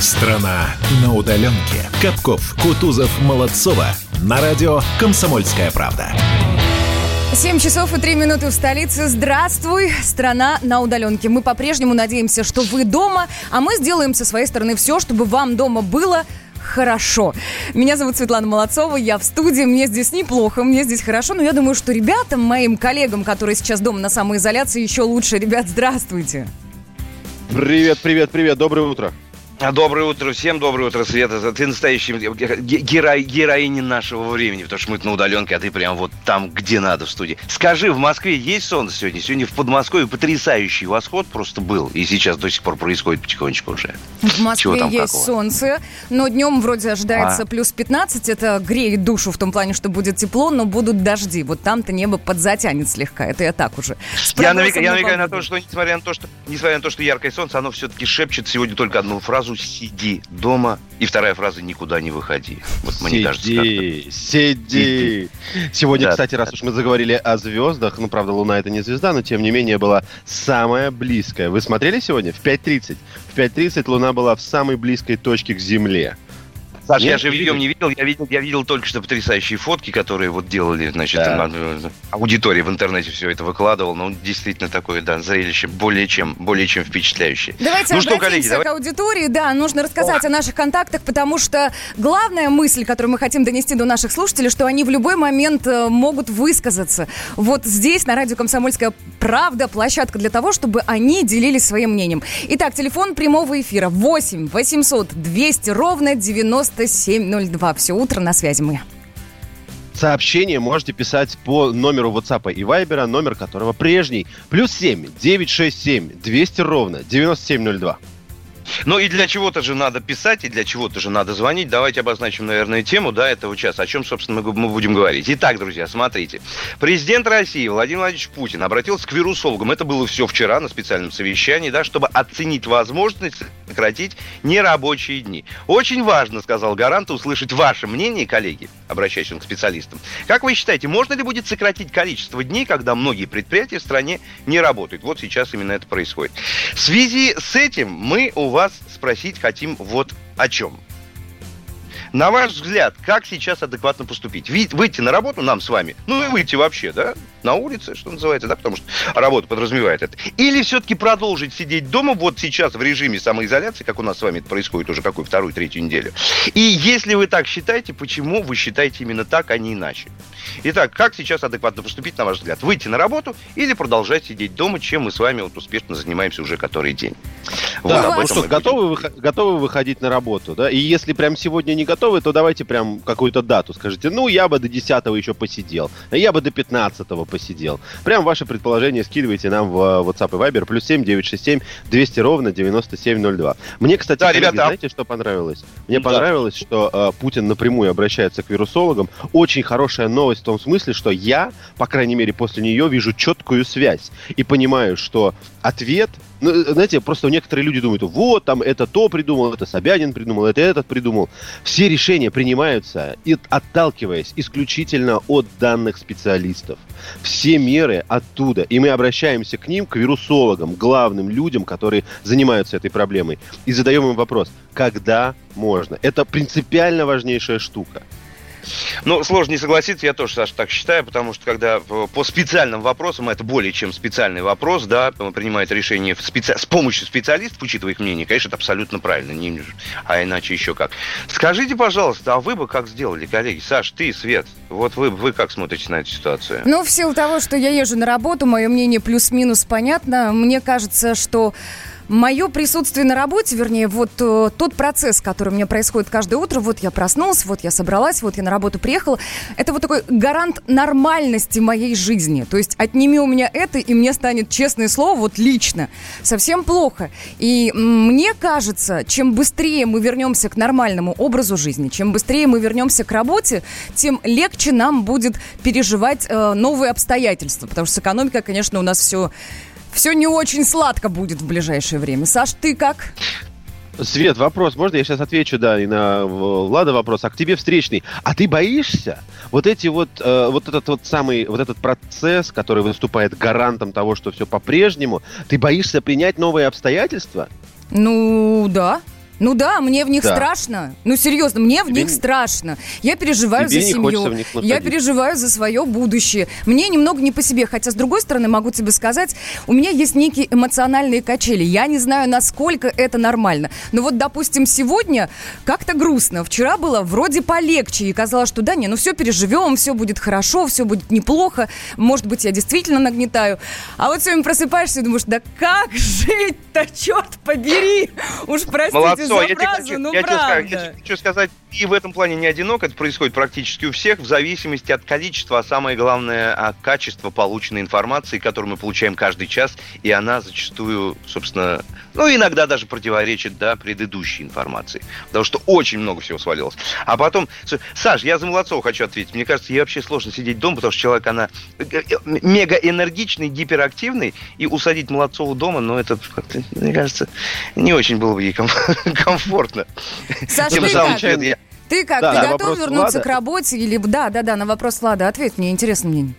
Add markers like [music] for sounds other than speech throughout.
Страна на удаленке. Капков, Кутузов, Молодцова. На радио «Комсомольская правда». 7 часов и 3 минуты в столице. Здравствуй, страна на удаленке. Мы по-прежнему надеемся, что вы дома, а мы сделаем со своей стороны все, чтобы вам дома было хорошо. Меня зовут Светлана Молодцова, я в студии, мне здесь неплохо, мне здесь хорошо, но я думаю, что ребятам, моим коллегам, которые сейчас дома на самоизоляции, еще лучше. Ребят, здравствуйте. Привет, привет, привет, доброе утро. Доброе утро всем, доброе утро, Света. Ты настоящий герой, героиня нашего времени, потому что мы на удаленке, а ты прям вот там, где надо в студии. Скажи, в Москве есть солнце сегодня? Сегодня в Подмосковье потрясающий восход просто был, и сейчас до сих пор происходит потихонечку уже. В Москве есть какого? солнце, но днем вроде ожидается а? плюс 15, это греет душу в том плане, что будет тепло, но будут дожди. Вот там-то небо подзатянет слегка, это я так уже. Я намекаю, я намекаю на то, что несмотря на то, что несмотря на то, что яркое солнце, оно все-таки шепчет сегодня только одну фразу фразу «сиди дома» и вторая фраза «никуда не выходи». Вот мне сиди, кажется, сиди, сиди. Сегодня, да, кстати, раз уж мы заговорили о звездах, ну, правда, Луна это не звезда, но тем не менее была самая близкая. Вы смотрели сегодня? В 5.30. В 5.30 Луна была в самой близкой точке к Земле. Саша, я же видео не видел, я видел, я видел только что потрясающие фотки, которые вот делали, значит, да. аудитория в интернете все это выкладывал, ну, действительно такое, да, зрелище более чем, более чем впечатляющее. Давайте ну, что, коллеги, давай... к аудитории, да, нужно рассказать О. о наших контактах, потому что главная мысль, которую мы хотим донести до наших слушателей, что они в любой момент э, могут высказаться. Вот здесь, на радио «Комсомольская правда», площадка для того, чтобы они делились своим мнением. Итак, телефон прямого эфира 8 800 200 ровно 90 9702. Все утро на связи мы. Сообщение можете писать по номеру WhatsApp и Viber, номер которого прежний. Плюс 7 967 200 ровно 9702. Ну и для чего-то же надо писать, и для чего-то же надо звонить. Давайте обозначим, наверное, тему да, этого часа. О чем, собственно, мы, мы будем говорить. Итак, друзья, смотрите. Президент России Владимир Владимирович Путин обратился к вирусологам. Это было все вчера на специальном совещании, да, чтобы оценить возможность сократить нерабочие дни. Очень важно, сказал Гарант, услышать ваше мнение, коллеги, обращаясь к специалистам. Как вы считаете, можно ли будет сократить количество дней, когда многие предприятия в стране не работают? Вот сейчас именно это происходит. В связи с этим мы у вас спросить хотим вот о чем. На ваш взгляд, как сейчас адекватно поступить? Выйти на работу нам с вами, ну и выйти вообще, да? На улице, что называется, да? Потому что работа подразумевает это. Или все-таки продолжить сидеть дома вот сейчас в режиме самоизоляции, как у нас с вами это происходит уже какую вторую, третью неделю. И если вы так считаете, почему вы считаете именно так, а не иначе? Итак, как сейчас адекватно поступить, на ваш взгляд? Выйти на работу или продолжать сидеть дома, чем мы с вами вот успешно занимаемся уже который день? Да, вот, ну что, готовы, готовы выходить на работу, да? И если прям сегодня не готовы, то давайте прям какую-то дату скажите. Ну, я бы до 10 еще посидел, я бы до 15 посидел. Прям ваше предположение скидывайте нам в э, WhatsApp и Viber. Плюс 7 967 200 ровно 9702. Мне, кстати, да, коллеги, ребята, знаете, что понравилось? Мне да. понравилось, что э, Путин напрямую обращается к вирусологам. Очень хорошая новость в том смысле, что я, по крайней мере, после нее вижу четкую связь и понимаю, что ответ ну, знаете, просто некоторые люди думают, вот, там, это то придумал, это Собянин придумал, это этот придумал. Все решения принимаются, и, отталкиваясь исключительно от данных специалистов. Все меры оттуда. И мы обращаемся к ним, к вирусологам, главным людям, которые занимаются этой проблемой, и задаем им вопрос, когда можно. Это принципиально важнейшая штука. Ну, сложно не согласиться, я тоже, Саша, так считаю, потому что когда по специальным вопросам, это более чем специальный вопрос, да, принимает решение специ... с помощью специалистов, учитывая их мнение, конечно, это абсолютно правильно, не... а иначе еще как. Скажите, пожалуйста, а вы бы как сделали, коллеги? Саш, ты, Свет, вот вы, вы как смотрите на эту ситуацию? Ну, в силу того, что я езжу на работу, мое мнение плюс-минус понятно, мне кажется, что Мое присутствие на работе, вернее, вот э, тот процесс, который у меня происходит каждое утро, вот я проснулась, вот я собралась, вот я на работу приехала, это вот такой гарант нормальности моей жизни. То есть отними у меня это, и мне станет, честное слово, вот лично, совсем плохо. И мне кажется, чем быстрее мы вернемся к нормальному образу жизни, чем быстрее мы вернемся к работе, тем легче нам будет переживать э, новые обстоятельства. Потому что с экономикой, конечно, у нас все все не очень сладко будет в ближайшее время. Саш, ты как? Свет, вопрос, можно я сейчас отвечу, да, и на Влада вопрос, а к тебе встречный. А ты боишься вот эти вот, э, вот этот вот самый, вот этот процесс, который выступает гарантом того, что все по-прежнему, ты боишься принять новые обстоятельства? Ну, да. Ну да, мне в них да. страшно. Ну серьезно, мне в Тебе них страшно. Я переживаю Тебе за семью. Я переживаю за свое будущее. Мне немного не по себе. Хотя, с другой стороны, могу тебе сказать, у меня есть некие эмоциональные качели. Я не знаю, насколько это нормально. Но вот, допустим, сегодня как-то грустно. Вчера было вроде полегче. И казалось, что да, не, ну все переживем, все будет хорошо, все будет неплохо. Может быть, я действительно нагнетаю. А вот сегодня просыпаешься и думаешь, да как жить-то, черт побери! Уж простите Молодцо, за я фразу, тебе, ну я правда. Тебе, я тебе хочу сказать, и в этом плане не одинок, это происходит практически у всех, в зависимости от количества, а самое главное, от качества полученной информации, которую мы получаем каждый час, и она зачастую, собственно, ну, иногда даже противоречит, да, предыдущей информации, потому что очень много всего свалилось. А потом, Саш, я за Молодцова хочу ответить, мне кажется, ей вообще сложно сидеть дома, потому что человек, она э, э, мега энергичный, гиперактивный, и усадить Молодцову дома, ну, это, мне кажется, не очень было бы ей [laughs] комфортно. Саша, ты как? Ты как? Да, ты готов вернуться Влада? к работе? Или да, да, да, на вопрос Влада ответь мне, интересно мне.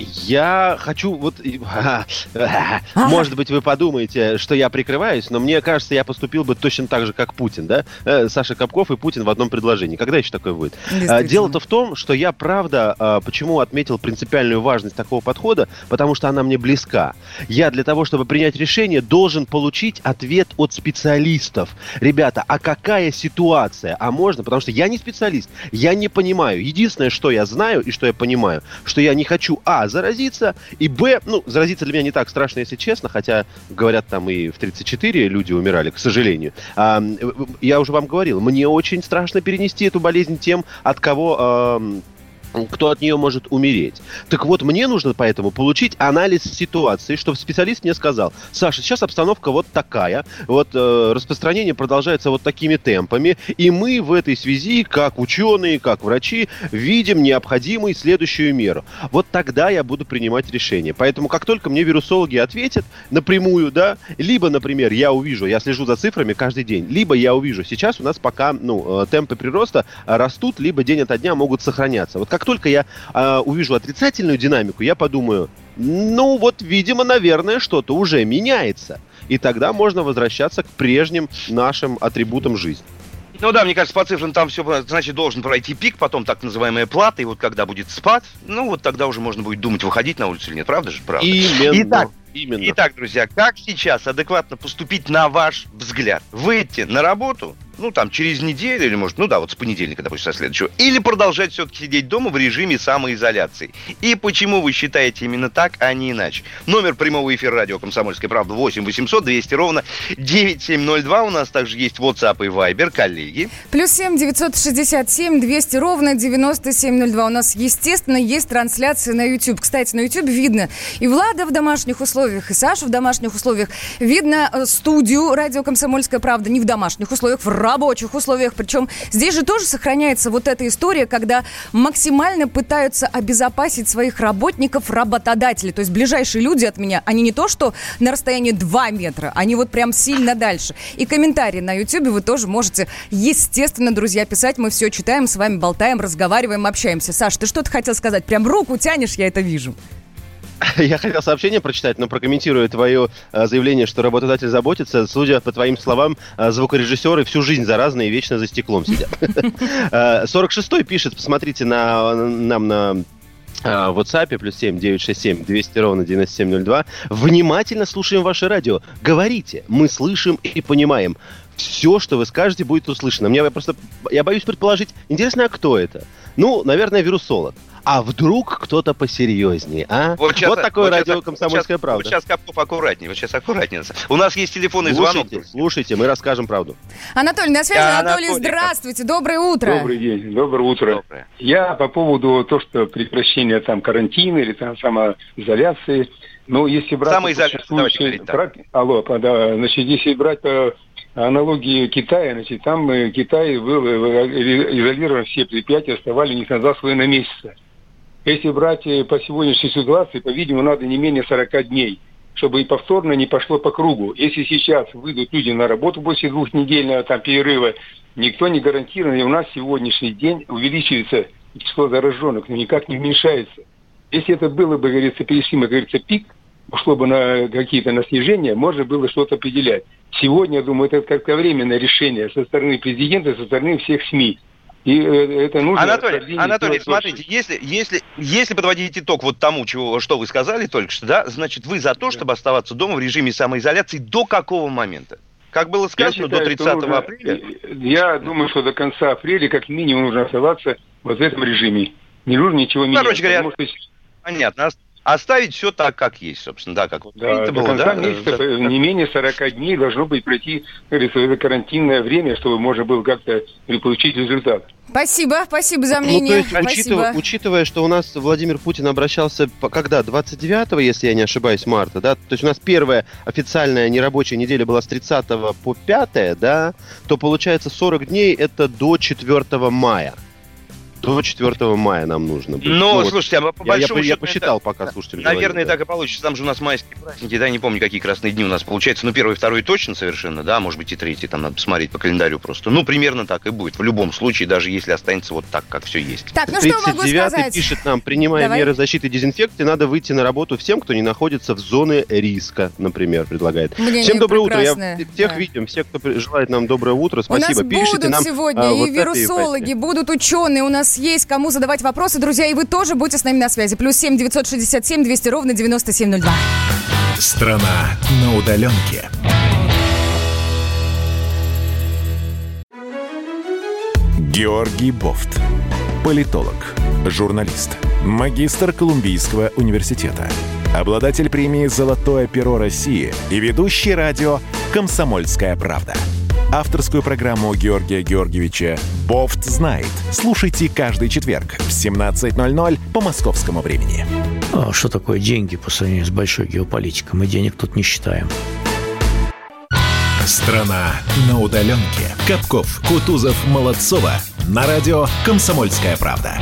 Я хочу вот... [laughs] Может быть, вы подумаете, что я прикрываюсь, но мне кажется, я поступил бы точно так же, как Путин, да? Э, Саша Капков и Путин в одном предложении. Когда еще такое будет? А, дело-то в том, что я, правда, а, почему отметил принципиальную важность такого подхода, потому что она мне близка. Я для того, чтобы принять решение, должен получить ответ от специалистов. Ребята, а какая ситуация? А можно? Потому что я не специалист, я не понимаю. Единственное, что я знаю и что я понимаю, что я не хочу, а, заразиться, и б, ну, заразиться для меня не так страшно, если честно, хотя, говорят, там и в 34 люди умирали, к сожалению. А, я уже вам говорил, мне очень страшно перенести эту болезнь тем, от кого... А, кто от нее может умереть. Так вот, мне нужно поэтому получить анализ ситуации, чтобы специалист мне сказал, Саша, сейчас обстановка вот такая, вот э, распространение продолжается вот такими темпами, и мы в этой связи, как ученые, как врачи, видим необходимую следующую меру. Вот тогда я буду принимать решение. Поэтому, как только мне вирусологи ответят напрямую, да, либо, например, я увижу, я слежу за цифрами каждый день, либо я увижу, сейчас у нас пока, ну, э, темпы прироста растут, либо день ото дня могут сохраняться. Вот как как только я э, увижу отрицательную динамику, я подумаю, ну вот, видимо, наверное, что-то уже меняется. И тогда можно возвращаться к прежним нашим атрибутам жизни. Ну да, мне кажется, по цифрам там все, значит, должен пройти пик, потом так называемая плата, и вот когда будет спад, ну вот тогда уже можно будет думать, выходить на улицу или нет, правда же? Правда. Именно. Итак, Именно. Итак, друзья, как сейчас адекватно поступить на ваш взгляд? Выйти на работу, ну, там, через неделю или, может, ну да, вот с понедельника, допустим, со следующего, или продолжать все-таки сидеть дома в режиме самоизоляции? И почему вы считаете именно так, а не иначе? Номер прямого эфира радио «Комсомольская правда» 8 800 200 ровно 9702. У нас также есть WhatsApp и Viber, коллеги. Плюс 7 967 200 ровно 9702. У нас, естественно, есть трансляция на YouTube. Кстати, на YouTube видно и Влада в домашних условиях, и Саша в домашних условиях. Видно э, студию радио «Комсомольская правда» не в домашних условиях, в рабочих условиях. Причем здесь же тоже сохраняется вот эта история, когда максимально пытаются обезопасить своих работников работодатели. То есть ближайшие люди от меня, они не то, что на расстоянии 2 метра, они вот прям сильно дальше. И комментарии на YouTube вы тоже можете, естественно, друзья, писать. Мы все читаем, с вами болтаем, разговариваем, общаемся. Саш, ты что-то хотел сказать? Прям руку тянешь, я это вижу. [laughs] Я хотел сообщение прочитать, но прокомментирую твое э, заявление, что работодатель заботится. Судя по твоим словам, э, звукорежиссеры всю жизнь заразные и вечно за стеклом сидят. 46-й [laughs] э, пишет, посмотрите на, нам на в WhatsApp плюс 7 967 200 ровно 9702. Внимательно слушаем ваше радио. Говорите, мы слышим и понимаем. Все, что вы скажете, будет услышано. Мне просто, я боюсь предположить, интересно, а кто это? Ну, наверное, вирусолог. А вдруг кто-то посерьезнее, а? Вот, сейчас, вот такое вот радио сейчас, «Комсомольская сейчас, правда». Вот сейчас Капков аккуратнее, вот сейчас аккуратнее. У нас есть телефонный слушайте, звонок. Слушайте, мы расскажем правду. Анатолий, на связи. Анатолий, Анатолий, здравствуйте, доброе утро. Добрый день, доброе утро. Доброе. Я по поводу того, что прекращения там карантина или там самоизоляции, ну, если брать... Самоизоляция, давайте говорить так. Алло, да, значит, если брать по аналогии Китая, значит, там э, Китай был э, изолирован все предприятия, оставали не назад свои на месяца. Если брать э, по сегодняшней ситуации, по-видимому, надо не менее 40 дней, чтобы и повторно не пошло по кругу. Если сейчас выйдут люди на работу после двухнедельного там, перерыва, никто не гарантирован, и у нас сегодняшний день увеличивается число зараженных, но никак не уменьшается. Если это было бы, говорится, перешли, говорится, пик, ушло бы на какие-то на снижения, можно было что-то определять. Сегодня, я думаю, это как-то временное решение со стороны президента, со стороны всех СМИ. И э, это нужно... Анатолий, Анатолий смотрите, если, если, если подводить итог вот тому, чего, что вы сказали только что, да, значит, вы за то, чтобы оставаться дома в режиме самоизоляции до какого момента? Как было сказано, считаю, до 30 нужно, апреля? Я думаю, что до конца апреля как минимум нужно оставаться вот в этом режиме. Не нужно ничего менять. Короче говоря, что... понятно. Оставить все так, как есть, собственно, да, как да, до было, конца да? месяца да. не менее 40 дней должно быть пройти, карантинное время, чтобы можно было как-то получить результат. Спасибо, спасибо за мнение. Ну, то есть, учитывая, учитывая, что у нас Владимир Путин обращался, когда, 29 если я не ошибаюсь, марта, да, то есть у нас первая официальная нерабочая неделя была с 30 по 5, да, то получается 40 дней это до 4 мая. До 4 мая нам нужно будет. Ну, ну слушайте, а по большому я, я, я посчитал, это, пока слушатели Наверное, говорили, так да. и получится. Там же у нас майские праздники, да, не помню, какие красные дни у нас получается. Ну, первый, второй точно совершенно, да, может быть и третий, там надо посмотреть по календарю просто. Ну, примерно так и будет. В любом случае, даже если останется вот так, как все есть. Так, ну что могу сказать? пишет нам, принимая Давай. меры защиты и дезинфекции, надо выйти на работу всем, кто не находится в зоне риска, например, предлагает. Мнение всем доброе прекрасное. утро. Я всех да. видим, все, кто желает нам доброе утро, спасибо. У нас Пишите будут нам, сегодня а, и вот вирусологи, будут ученые, у нас есть кому задавать вопросы, друзья, и вы тоже будьте с нами на связи. Плюс семь девятьсот шестьдесят семь двести ровно девяносто семь ноль два. Страна на удаленке. Георгий Бофт. Политолог, журналист, магистр Колумбийского университета, обладатель премии «Золотое перо России» и ведущий радио «Комсомольская правда» авторскую программу Георгия Георгиевича «Бофт знает». Слушайте каждый четверг в 17.00 по московскому времени. А что такое деньги по сравнению с большой геополитикой? Мы денег тут не считаем. Страна на удаленке. Капков, Кутузов, Молодцова. На радио «Комсомольская правда».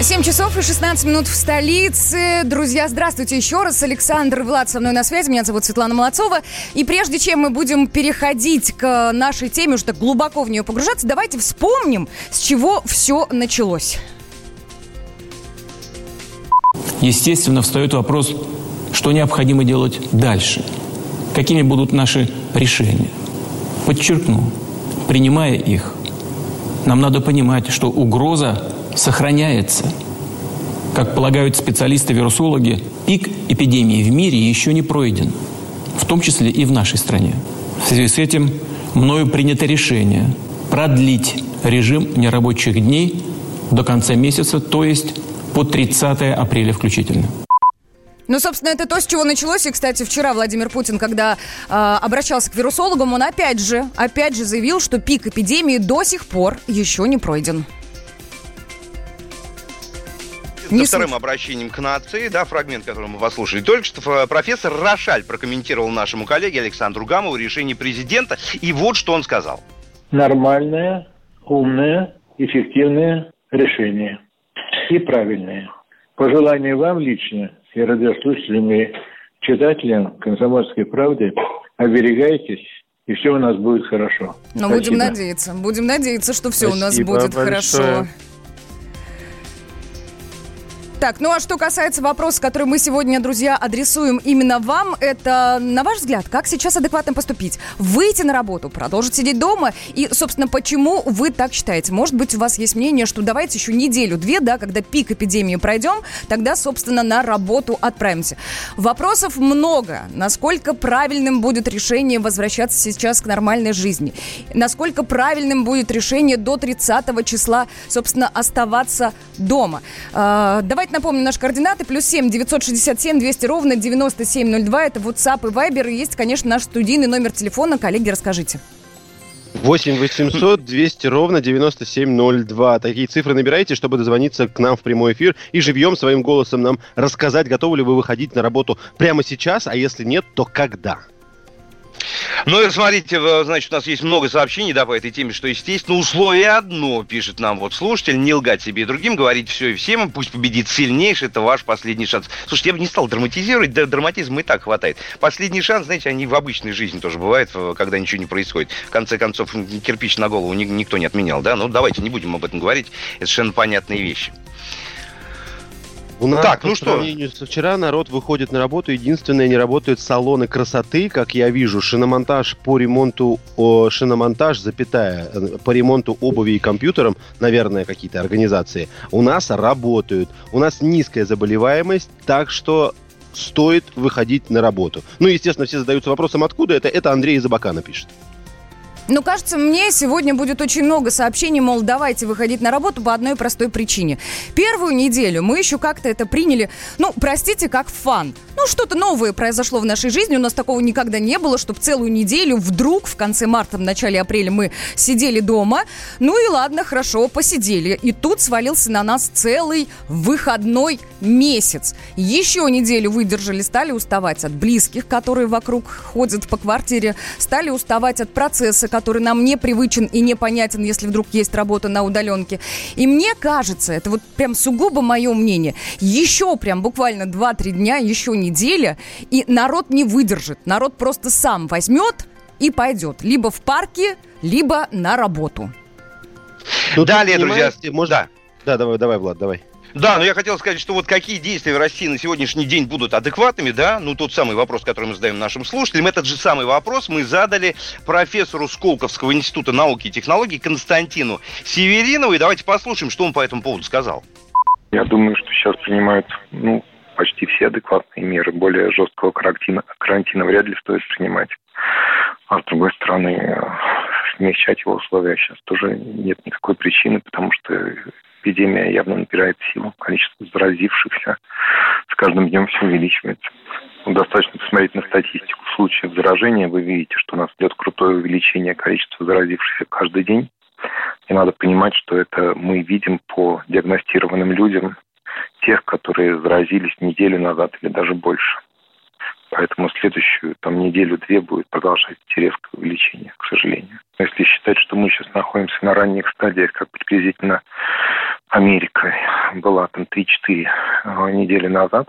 7 часов и 16 минут в столице. Друзья, здравствуйте еще раз. Александр Влад со мной на связи. Меня зовут Светлана Молодцова. И прежде чем мы будем переходить к нашей теме, уже так глубоко в нее погружаться, давайте вспомним, с чего все началось. Естественно, встает вопрос, что необходимо делать дальше. Какими будут наши решения? Подчеркну, принимая их, нам надо понимать, что угроза сохраняется. Как полагают специалисты-вирусологи, пик эпидемии в мире еще не пройден, в том числе и в нашей стране. В связи с этим мною принято решение продлить режим нерабочих дней до конца месяца, то есть по 30 апреля включительно. Ну, собственно, это то, с чего началось. И, кстати, вчера Владимир Путин, когда э, обращался к вирусологам, он опять же, опять же заявил, что пик эпидемии до сих пор еще не пройден. Не со вторым обращением к нации, да, фрагмент, который мы послушали. Только что профессор Рошаль прокомментировал нашему коллеге Александру Гамову решение президента. И вот что он сказал. Нормальное, умное, эффективное решение. И правильное. Пожелание вам лично и радиослушателям, и читателям «Комсомольской правды» оберегайтесь и все у нас будет хорошо. Но Спасибо. будем надеяться, будем надеяться, что все Спасибо у нас будет большое. хорошо. Так, ну а что касается вопроса, который мы сегодня, друзья, адресуем именно вам, это, на ваш взгляд, как сейчас адекватно поступить? Выйти на работу, продолжить сидеть дома? И, собственно, почему вы так считаете? Может быть, у вас есть мнение, что давайте еще неделю-две, да, когда пик эпидемии пройдем, тогда, собственно, на работу отправимся. Вопросов много. Насколько правильным будет решение возвращаться сейчас к нормальной жизни? Насколько правильным будет решение до 30 числа, собственно, оставаться дома? А, давайте Давайте напомню наши координаты. Плюс 7 967 200 ровно 9702. Это WhatsApp и Viber. Есть, конечно, наш студийный номер телефона. Коллеги, расскажите. 8 800 200 ровно 9702. Такие цифры набирайте, чтобы дозвониться к нам в прямой эфир и живьем своим голосом нам рассказать, готовы ли вы выходить на работу прямо сейчас, а если нет, то когда. Ну смотрите, значит, у нас есть много сообщений, да, по этой теме, что, естественно, условие одно, пишет нам вот слушатель, не лгать себе и другим, говорить все и всем, пусть победит сильнейший, это ваш последний шанс. Слушайте, я бы не стал драматизировать, да, драматизма и так хватает. Последний шанс, знаете, они в обычной жизни тоже бывают, когда ничего не происходит. В конце концов, кирпич на голову никто не отменял, да, ну давайте не будем об этом говорить, это совершенно понятные вещи. У нас так, ну что? сравнению со вчера народ выходит на работу. Единственное, не работают салоны красоты, как я вижу. Шиномонтаж по ремонту, о, шиномонтаж, запятая, э, по ремонту обуви и компьютерам, наверное, какие-то организации, у нас работают. У нас низкая заболеваемость, так что стоит выходить на работу. Ну, естественно, все задаются вопросом, откуда это. Это Андрей из Абакана пишет. Ну, кажется, мне сегодня будет очень много сообщений, мол, давайте выходить на работу по одной простой причине. Первую неделю мы еще как-то это приняли, ну, простите, как фан. Ну, что-то новое произошло в нашей жизни, у нас такого никогда не было, чтобы целую неделю вдруг в конце марта, в начале апреля мы сидели дома. Ну и ладно, хорошо, посидели. И тут свалился на нас целый выходной месяц. Еще неделю выдержали, стали уставать от близких, которые вокруг ходят по квартире, стали уставать от процесса, который нам не привычен и непонятен, если вдруг есть работа на удаленке. И мне кажется, это вот прям сугубо мое мнение, еще прям буквально 2-3 дня, еще неделя, и народ не выдержит. Народ просто сам возьмет и пойдет. Либо в парке, либо на работу. Ну, Далее, друзья, можно... Да. да, давай, давай, Влад, давай. Да, но я хотел сказать, что вот какие действия в России на сегодняшний день будут адекватными, да, ну тот самый вопрос, который мы задаем нашим слушателям, этот же самый вопрос мы задали профессору Сколковского института науки и технологий Константину Северинову, и давайте послушаем, что он по этому поводу сказал. Я думаю, что сейчас принимают, ну, почти все адекватные меры. Более жесткого карантина, карантина вряд ли стоит принимать. А с другой стороны, смягчать его условия сейчас тоже нет никакой причины, потому что эпидемия явно набирает силу, количество заразившихся с каждым днем все увеличивается. Ну, достаточно посмотреть на статистику случаев заражения, вы видите, что у нас идет крутое увеличение количества заразившихся каждый день. И надо понимать, что это мы видим по диагностированным людям, тех, которые заразились неделю назад или даже больше. Поэтому следующую там неделю-две будет продолжать резкое увеличение, к сожалению. Если считать, что мы сейчас находимся на ранних стадиях, как приблизительно Америка была там 3-4 э, недели назад,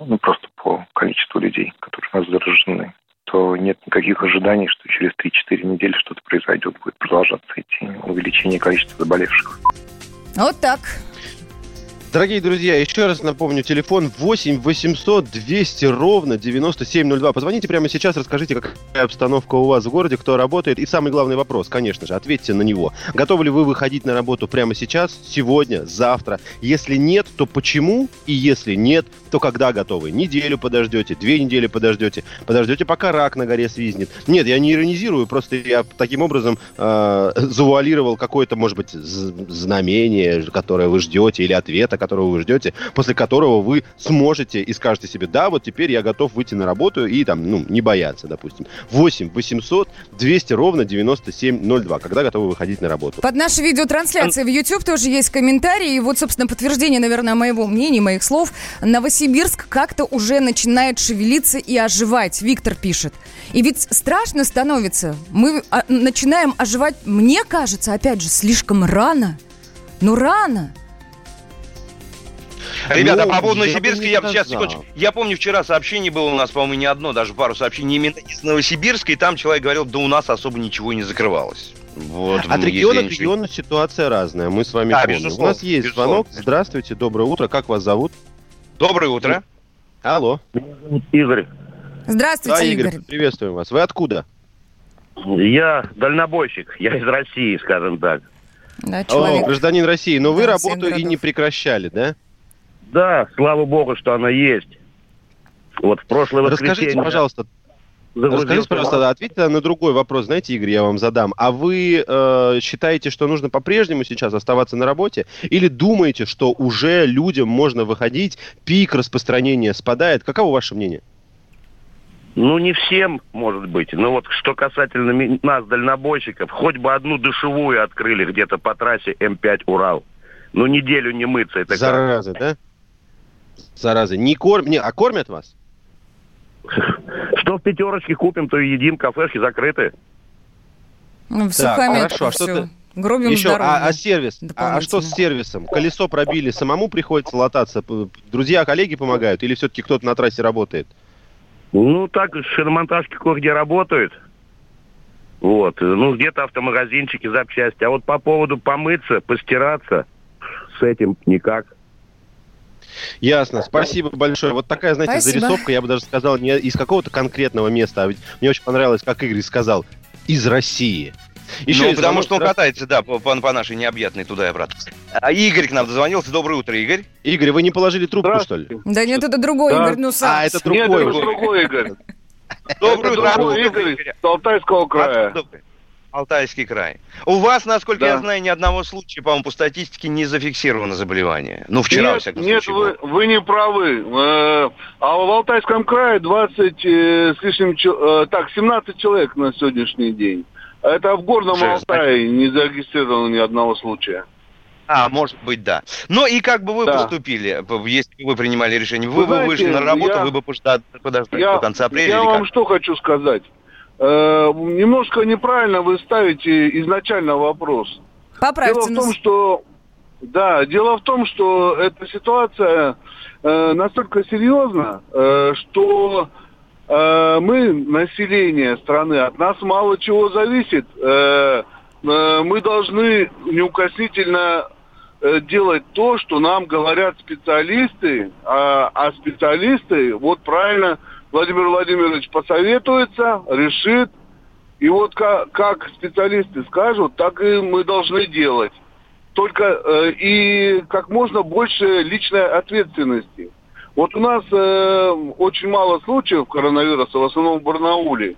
ну просто по количеству людей, которые у нас заражены, то нет никаких ожиданий, что через 3-4 недели что-то произойдет, будет продолжаться эти увеличение количества заболевших. Вот так. Дорогие друзья, еще раз напомню, телефон 8 800 200 ровно 9702. Позвоните прямо сейчас, расскажите, какая обстановка у вас в городе, кто работает. И самый главный вопрос, конечно же, ответьте на него. Готовы ли вы выходить на работу прямо сейчас, сегодня, завтра? Если нет, то почему? И если нет, то когда готовы? Неделю подождете, две недели подождете, подождете, пока рак на горе свизнет. Нет, я не иронизирую, просто я таким образом э, завуалировал какое-то, может быть, знамение, которое вы ждете, или ответа, которого вы ждете, после которого вы сможете и скажете себе, да, вот теперь я готов выйти на работу и там, ну, не бояться, допустим. 8 800 200 ровно 9702, когда готовы выходить на работу. Под нашей видеотрансляцией в YouTube тоже есть комментарии, и вот, собственно, подтверждение, наверное, моего мнения, моих слов. Новосибирск как-то уже начинает шевелиться и оживать, Виктор пишет. И ведь страшно становится. Мы а, начинаем оживать, мне кажется, опять же, слишком рано. Ну, рано. Ребята, ну, по поводу Новосибирска, я, сейчас, секундочку. Я помню, вчера сообщение было у нас, по-моему, не одно, даже пару сообщений именно из Новосибирска, и там человек говорил, да у нас особо ничего не закрывалось. Вот, От региона к региону ситуация разная, мы с вами да, помним. У нас есть звонок. Здравствуйте, доброе утро, как вас зовут? Доброе утро. Алло. Меня зовут Игорь. Здравствуйте, да, Игорь. Игорь. Приветствуем вас. Вы откуда? Я дальнобойщик, я из России, скажем так. Да, человек. О, гражданин России, но вы работу и не прекращали, да? Да, слава богу, что она есть. Вот в прошлое воскресенье... Расскажите, пожалуйста, Расскажите, пожалуйста, ответьте на другой вопрос. Знаете, Игорь, я вам задам. А вы э, считаете, что нужно по-прежнему сейчас оставаться на работе? Или думаете, что уже людям можно выходить, пик распространения спадает? Каково ваше мнение? Ну, не всем, может быть. Но вот что касательно нас, дальнобойщиков, хоть бы одну душевую открыли где-то по трассе М5 Урал. Ну, неделю не мыться. Это Зараза, как? да? Зараза. Не корм... не... А кормят вас? [laughs] Что в пятерочке купим, то и едим, кафешки закрыты. Ну, в так, хорошо. А что ты... Грубим Еще, а, а сервис? А, а что с сервисом? Колесо пробили, самому приходится лататься? Друзья, коллеги помогают? Или все-таки кто-то на трассе работает? Ну, так, шиномонтажки кое-где работают. Вот. Ну, где-то автомагазинчики, запчасти. А вот по поводу помыться, постираться, с этим никак. Ясно, спасибо большое. Вот такая, знаете, Спасибо. зарисовка, я бы даже сказал, не из какого-то конкретного места, а ведь мне очень понравилось, как Игорь сказал, из России. Еще ну, и потому что он катается, да, по, по- по нашей необъятной туда и обратно. А Игорь к нам дозвонился. Доброе утро, Игорь. Игорь, вы не положили трубку, что ли? Да нет, это другой Да. Игорь, ну сам. А, это Нет, другой. это другой Игорь. Доброе утро. Игорь с Алтайского края. Алтайский край. У вас, насколько Да. я знаю, ни одного случая, по-моему, по статистике не зафиксировано заболевание. Ну, вчера, во Нет, всяком нет, случае. вы, вы не правы. Э, А в Алтайском крае 20 э, с лишним, э, так, 17 человек на сегодняшний день. А Это в Горном Уже, Алтае не зарегистрировано ни одного случая. А, может быть, да. Ну и как бы вы Да. поступили, если бы вы принимали решение? Вы, Вы бы вышли на работу, я- вы бы подождали, Я, до конца апреля я вам как? что хочу сказать. Э, немножко неправильно вы ставите изначально вопрос. Поправьте Дело в том, что да, дело в том, что эта ситуация э, настолько серьезна, э, что э, мы, население страны, от нас мало чего зависит. Э, э, мы должны неукоснительно э, делать то, что нам говорят специалисты, а, а специалисты, вот правильно Владимир Владимирович посоветуется, решит, и вот как, как специалисты скажут, так и мы должны делать. Только э, и как можно больше личной ответственности. Вот у нас э, очень мало случаев коронавируса, в основном в Барнауле.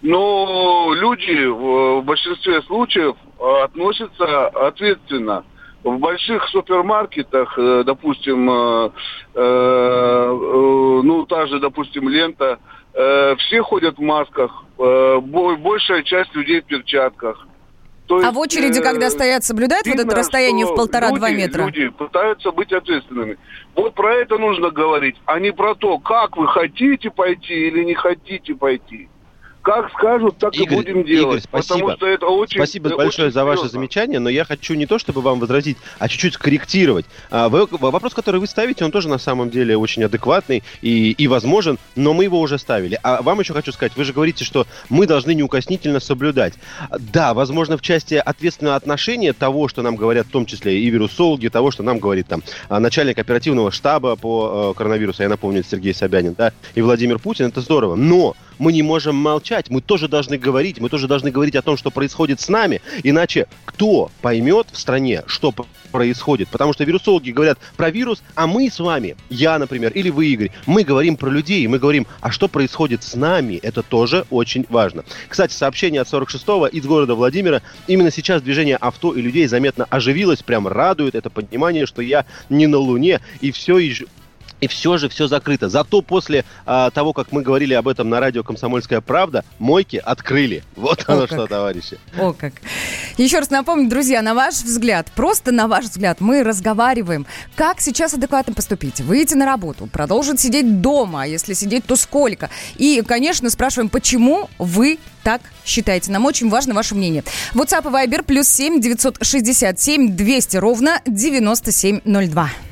Но люди в, большинстве случаев э, относятся ответственно. В больших супермаркетах, э, допустим, э, э, э, ну, та же, допустим, лента, э, все ходят в масках, э, бо- большая часть людей в перчатках. То А есть, в очереди, э, когда стоят, соблюдают вот это видно, расстояние в полтора-два метра? Люди пытаются быть ответственными. Вот про это нужно говорить, а не про то, как вы хотите пойти или не хотите пойти. Как скажут, так Игорь, и будем делать. Игорь, спасибо. Потому что это очень Спасибо э, большое очень за ваше серьезно. замечание, но я хочу не то, чтобы вам возразить, а чуть-чуть скорректировать. А, вы- вопрос, который вы ставите, он тоже на самом деле очень адекватный и, и возможен, но мы его уже ставили. А вам еще хочу сказать, вы же говорите, что мы должны неукоснительно соблюдать. Да, возможно, в части ответственного отношения того, что нам говорят, в том числе и вирусологи, того, что нам говорит там а, начальник оперативного штаба по э, коронавирусу, я напомню, это Сергей Собянин, да, и Владимир Путин, это здорово. Но мы не можем молчать, мы тоже должны говорить, мы тоже должны говорить о том, что происходит с нами, иначе кто поймет в стране, что происходит? Потому что вирусологи говорят про вирус, а мы с вами, я, например, или вы, Игорь, мы говорим про людей, мы говорим, а что происходит с нами, это тоже очень важно. Кстати, сообщение от 46-го из города Владимира. Именно сейчас движение авто и людей заметно оживилось, прям радует это понимание, что я не на Луне, и все еще и все же все закрыто. Зато после а, того, как мы говорили об этом на радио «Комсомольская правда», мойки открыли. Вот О, оно как. что, товарищи. О, как. Еще раз напомню, друзья, на ваш взгляд, просто на ваш взгляд, мы разговариваем, как сейчас адекватно поступить. Выйти на работу, продолжить сидеть дома, а если сидеть, то сколько. И, конечно, спрашиваем, почему вы так считаете. Нам очень важно ваше мнение. WhatsApp и Viber плюс 7 967 200 ровно 9702.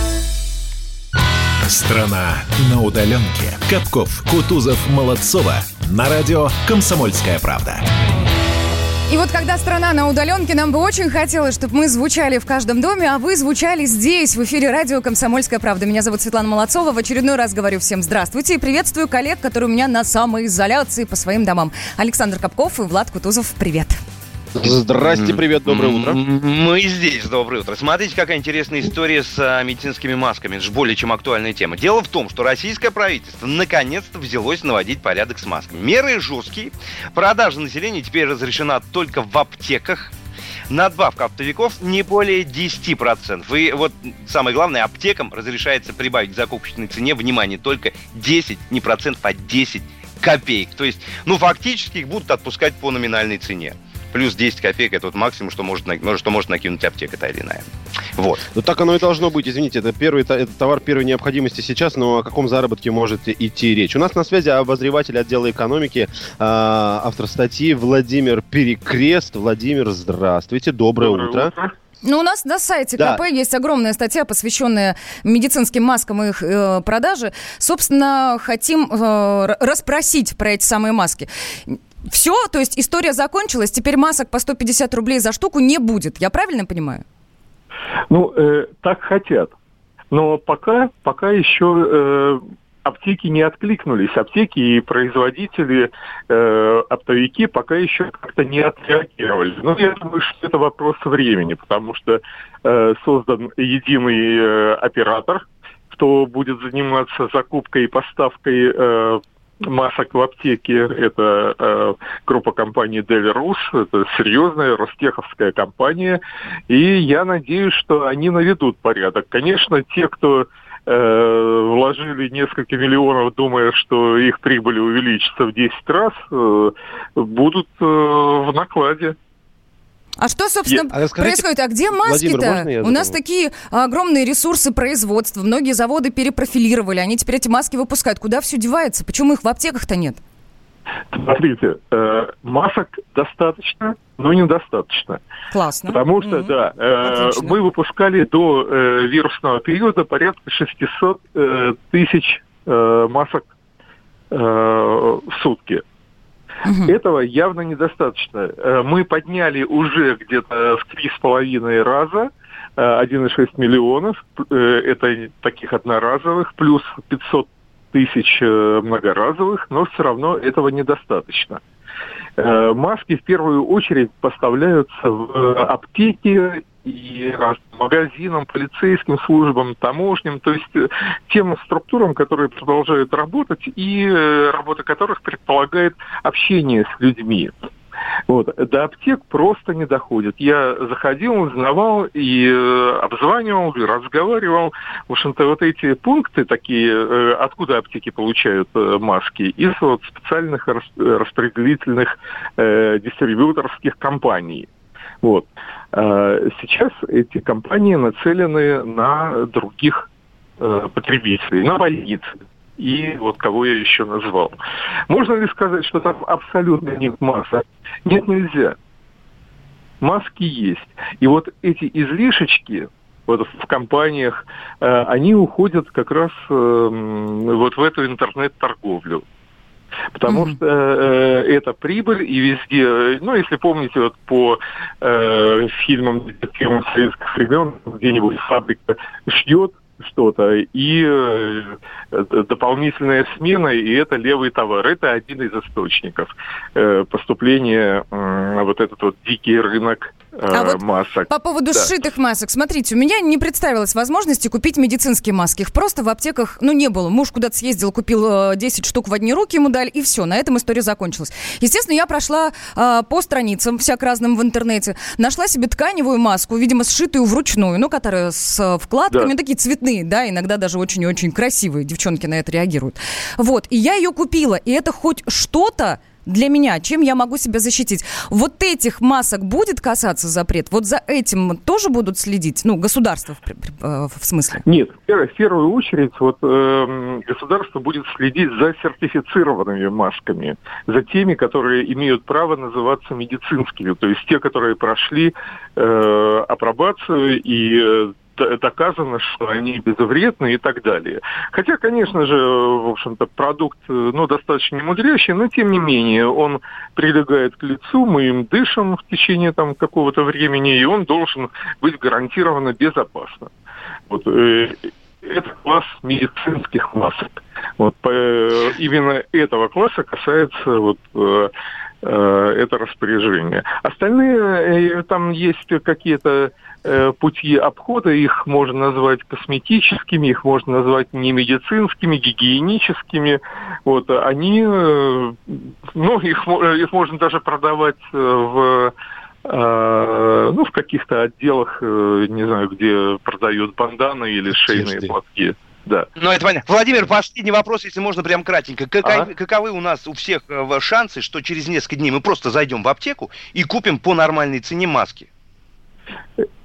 Страна на удаленке. Капков, Кутузов, Молодцова. На радио «Комсомольская правда». И вот когда страна на удаленке, нам бы очень хотелось, чтобы мы звучали в каждом доме, а вы звучали здесь, в эфире радио «Комсомольская правда». Меня зовут Светлана Молодцова. В очередной раз говорю всем здравствуйте и приветствую коллег, которые у меня на самоизоляции по своим домам. Александр Капков и Влад Кутузов, привет. Здрасте, привет, доброе утро. Мы здесь, доброе утро. Смотрите, какая интересная история с а, медицинскими масками. Это же более чем актуальная тема. Дело в том, что российское правительство наконец-то взялось наводить порядок с масками. Меры жесткие. Продажа населения теперь разрешена только в аптеках. Надбавка оптовиков не более 10%. И вот самое главное, аптекам разрешается прибавить к закупочной цене, внимание, только 10, не процентов, а 10 копеек. То есть, ну, фактически их будут отпускать по номинальной цене. Плюс 10 копеек это вот максимум, что может, что может накинуть аптека та или иная. Вот. Ну так оно и должно быть, извините, это первый это товар первой необходимости сейчас, но о каком заработке может идти речь? У нас на связи обозреватель отдела экономики, а, автор статьи Владимир Перекрест. Владимир, здравствуйте, доброе, доброе утро. утро. Ну, у нас на сайте да. КП есть огромная статья, посвященная медицинским маскам и их э, продаже. Собственно, хотим э, расспросить про эти самые маски. Все, то есть история закончилась, теперь масок по 150 рублей за штуку не будет. Я правильно понимаю? Ну, э, так хотят. Но пока, пока еще э, аптеки не откликнулись. Аптеки и производители, э, оптовики пока еще как-то не отреагировали. Но я думаю, что это вопрос времени, потому что э, создан единый э, оператор, кто будет заниматься закупкой и поставкой э, масок в аптеке. Это э, группа компании Делерус, это серьезная ростеховская компания. И я надеюсь, что они наведут порядок. Конечно, те, кто Э, вложили несколько миллионов, думая, что их прибыль увеличится в 10 раз, э, будут э, в накладе. А что, собственно, я... а происходит? А где маски-то? У нас такие огромные ресурсы производства. Многие заводы перепрофилировали. Они теперь эти маски выпускают. Куда все девается? Почему их в аптеках-то нет? Смотрите, э, масок достаточно, но недостаточно. Классно. Потому что, mm-hmm. да, э, мы выпускали до э, вирусного периода порядка 600 э, тысяч э, масок э, в сутки. Угу. Этого явно недостаточно. Э, мы подняли уже где-то в три с половиной раза 1,6 э, миллионов, э, это таких одноразовых, плюс 500 тысяч многоразовых, но все равно этого недостаточно. Э, маски в первую очередь поставляются в э, аптеки и магазинам, полицейским службам, таможням, то есть тем структурам, которые продолжают работать и работа которых предполагает общение с людьми. Вот. До аптек просто не доходит. Я заходил, узнавал и э, обзванивал, и разговаривал. В общем-то, вот эти пункты такие, э, откуда аптеки получают э, маски? Из вот специальных распределительных дистрибьюторских компаний. Вот. Э, сейчас эти компании нацелены на других потребителей, на больницы, и вот кого я еще назвал. Можно ли сказать, что там абсолютно нет масок? Нет, нельзя. Маски есть. И вот эти излишечки, вот в компаниях, э, они уходят как раз э, вот в эту интернет-торговлю. Потому mm-hmm. что э, это прибыль, и везде, ну, если помните, вот по э, фильмам детективам советских времен, где-нибудь фабрика шьет, что-то, и э, дополнительная смена, и это левый товар. Это один из источников э, поступления вот этот вот дикий рынок а вот масок. По поводу да. сшитых масок. Смотрите, у меня не представилось возможности купить медицинские маски. Их просто в аптеках, ну, не было. Муж куда-то съездил, купил 10 штук в одни руки, ему дали, и все. На этом история закончилась. Естественно, я прошла э, по страницам всяк разным в интернете. Нашла себе тканевую маску, видимо, сшитую вручную, ну, которая с вкладками, да. такие цветные, да, иногда даже очень и очень красивые. Девчонки на это реагируют. Вот, и я ее купила, и это хоть что-то для меня, чем я могу себя защитить? Вот этих масок будет касаться запрет? Вот за этим тоже будут следить? Ну, государство в, э, в смысле? Нет, в первую очередь вот, э, государство будет следить за сертифицированными масками, за теми, которые имеют право называться медицинскими, то есть те, которые прошли э, апробацию и э, доказано, что они безвредны и так далее. Хотя, конечно же, в общем-то, продукт ну, достаточно немудрящий, но тем не менее он прилегает к лицу, мы им дышим в течение там, какого-то времени, и он должен быть гарантированно безопасным. Вот, э, это класс медицинских масок. Вот по, именно этого класса касается вот, э, э, это распоряжение. Остальные, э, там есть какие-то Э, пути обхода, их можно назвать косметическими, их можно назвать не медицинскими, гигиеническими. Вот, они, э, ну, их, их можно даже продавать э, в ну, в каких-то отделах, не знаю, где продают банданы или шейные платки. Да. Ну, это понятно. Владимир, последний вопрос, если можно, прям кратенько. Каковы, ага. каковы у нас у всех э, шансы, что через несколько дней мы просто зайдем в аптеку и купим по нормальной цене маски?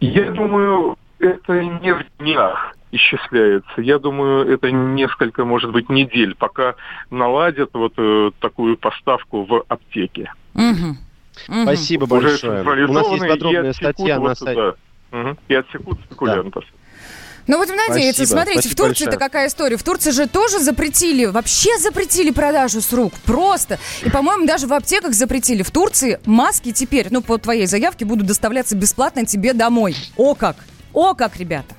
Я думаю, это не в днях исчисляется. Я думаю, это несколько, может быть, недель, пока наладят вот э, такую поставку в аптеке. Угу. Спасибо Уже большое. У нас есть подробная статья на сайте. Угу. И отсекут спекулянтов. Да. Ну, будем надеяться. Спасибо. Смотрите, Спасибо в Турции это какая история. В Турции же тоже запретили, вообще запретили продажу с рук. Просто. И, по-моему, даже в аптеках запретили. В Турции маски теперь, ну, по твоей заявке, будут доставляться бесплатно тебе домой. О как! О как, ребята!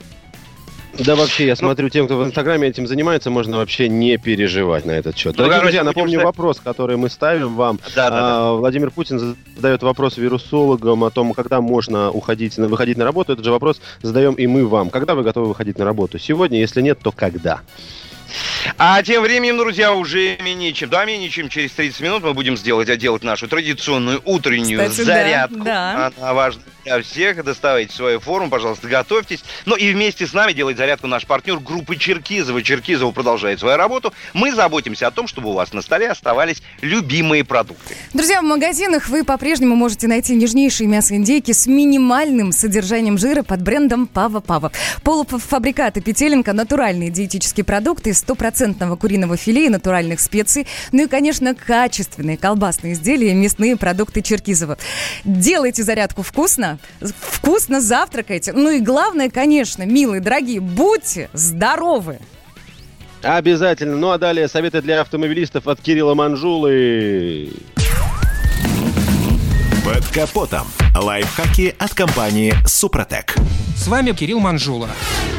Да вообще, я ну, смотрю, тем, кто в Инстаграме этим занимается, можно вообще не переживать на этот счет. Ну, Дорогие друзья, напомню вопрос, который мы ставим вам. Да, да, да. А, Владимир Путин задает вопрос вирусологам о том, когда можно уходить, выходить на работу. Этот же вопрос задаем и мы вам. Когда вы готовы выходить на работу? Сегодня, если нет, то когда? А тем временем, друзья, уже менее чем, да, менее чем через 30 минут мы будем сделать, делать нашу традиционную утреннюю Кстати, зарядку. Да, да. Она важна для всех. Доставайте свою форму, пожалуйста, готовьтесь. Ну и вместе с нами делает зарядку наш партнер группы Черкизова. Черкизова продолжает свою работу. Мы заботимся о том, чтобы у вас на столе оставались любимые продукты. Друзья, в магазинах вы по-прежнему можете найти нежнейшие мясо-индейки с минимальным содержанием жира под брендом Пава Пава. Полуфабрикаты Петеленко, натуральные диетические продукты, стопроцентного куриного филе и натуральных специй, ну и, конечно, качественные колбасные изделия и мясные продукты Черкизова. Делайте зарядку вкусно, вкусно завтракайте. Ну и главное, конечно, милые, дорогие, будьте здоровы! Обязательно. Ну а далее советы для автомобилистов от Кирилла Манжулы. Под капотом. Лайфхаки от компании «Супротек». С вами Кирилл Манжула.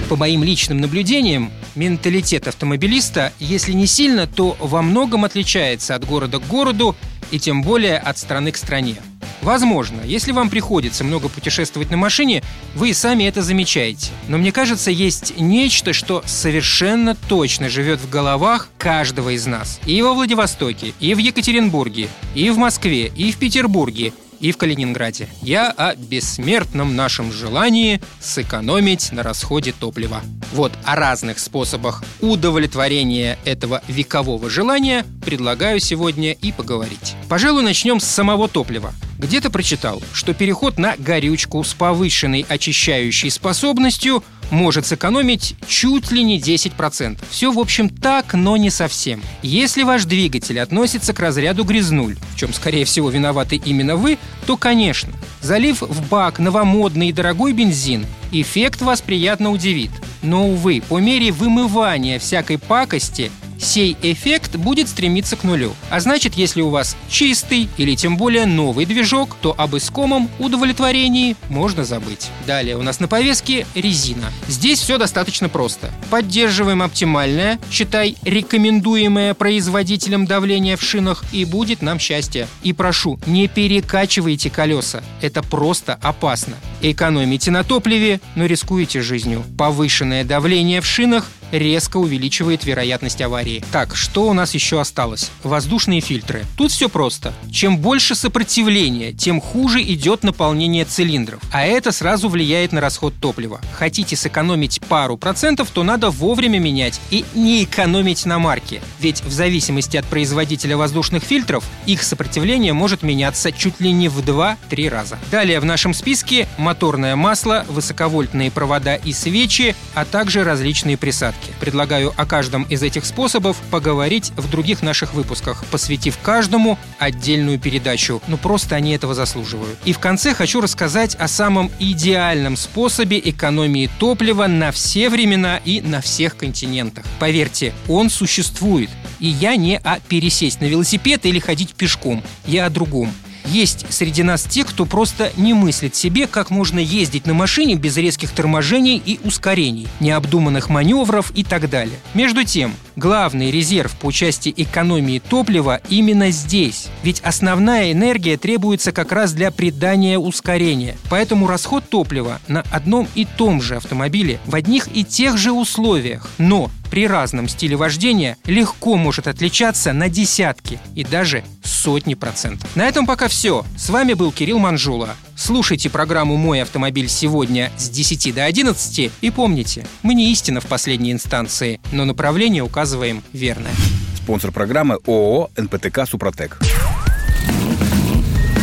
По моим личным наблюдениям, менталитет автомобилиста, если не сильно, то во многом отличается от города к городу и тем более от страны к стране. Возможно, если вам приходится много путешествовать на машине, вы и сами это замечаете. Но мне кажется, есть нечто, что совершенно точно живет в головах каждого из нас. И во Владивостоке, и в Екатеринбурге, и в Москве, и в Петербурге – и в Калининграде. Я о бессмертном нашем желании сэкономить на расходе топлива. Вот о разных способах удовлетворения этого векового желания предлагаю сегодня и поговорить. Пожалуй, начнем с самого топлива. Где-то прочитал, что переход на горючку с повышенной очищающей способностью – может сэкономить чуть ли не 10%. Все, в общем, так, но не совсем. Если ваш двигатель относится к разряду грязнуль, в чем, скорее всего, виноваты именно вы, то, конечно, залив в бак новомодный и дорогой бензин, эффект вас приятно удивит. Но, увы, по мере вымывания всякой пакости сей эффект будет стремиться к нулю. А значит, если у вас чистый или тем более новый движок, то об искомом удовлетворении можно забыть. Далее у нас на повестке резина. Здесь все достаточно просто. Поддерживаем оптимальное, считай, рекомендуемое производителем давление в шинах, и будет нам счастье. И прошу, не перекачивайте колеса. Это просто опасно. Экономите на топливе, но рискуете жизнью. Повышенное давление в шинах резко увеличивает вероятность аварии. Так, что у нас еще осталось? Воздушные фильтры. Тут все просто. Чем больше сопротивления, тем хуже идет наполнение цилиндров. А это сразу влияет на расход топлива. Хотите сэкономить пару процентов, то надо вовремя менять и не экономить на марке. Ведь в зависимости от производителя воздушных фильтров, их сопротивление может меняться чуть ли не в 2-3 раза. Далее в нашем списке моторное масло, высоковольтные провода и свечи, а также различные присадки порядке. Предлагаю о каждом из этих способов поговорить в других наших выпусках, посвятив каждому отдельную передачу. Ну просто они этого заслуживают. И в конце хочу рассказать о самом идеальном способе экономии топлива на все времена и на всех континентах. Поверьте, он существует. И я не о пересесть на велосипед или ходить пешком. Я о другом. Есть среди нас те, кто просто не мыслит себе, как можно ездить на машине без резких торможений и ускорений, необдуманных маневров и так далее. Между тем, главный резерв по части экономии топлива именно здесь. Ведь основная энергия требуется как раз для придания ускорения. Поэтому расход топлива на одном и том же автомобиле в одних и тех же условиях, но при разном стиле вождения легко может отличаться на десятки и даже сотни процентов. На этом пока все. С вами был Кирилл Манжула. Слушайте программу «Мой автомобиль» сегодня с 10 до 11 и помните, мы не истина в последней инстанции, но направление указываем верное. Спонсор программы ООО «НПТК Супротек».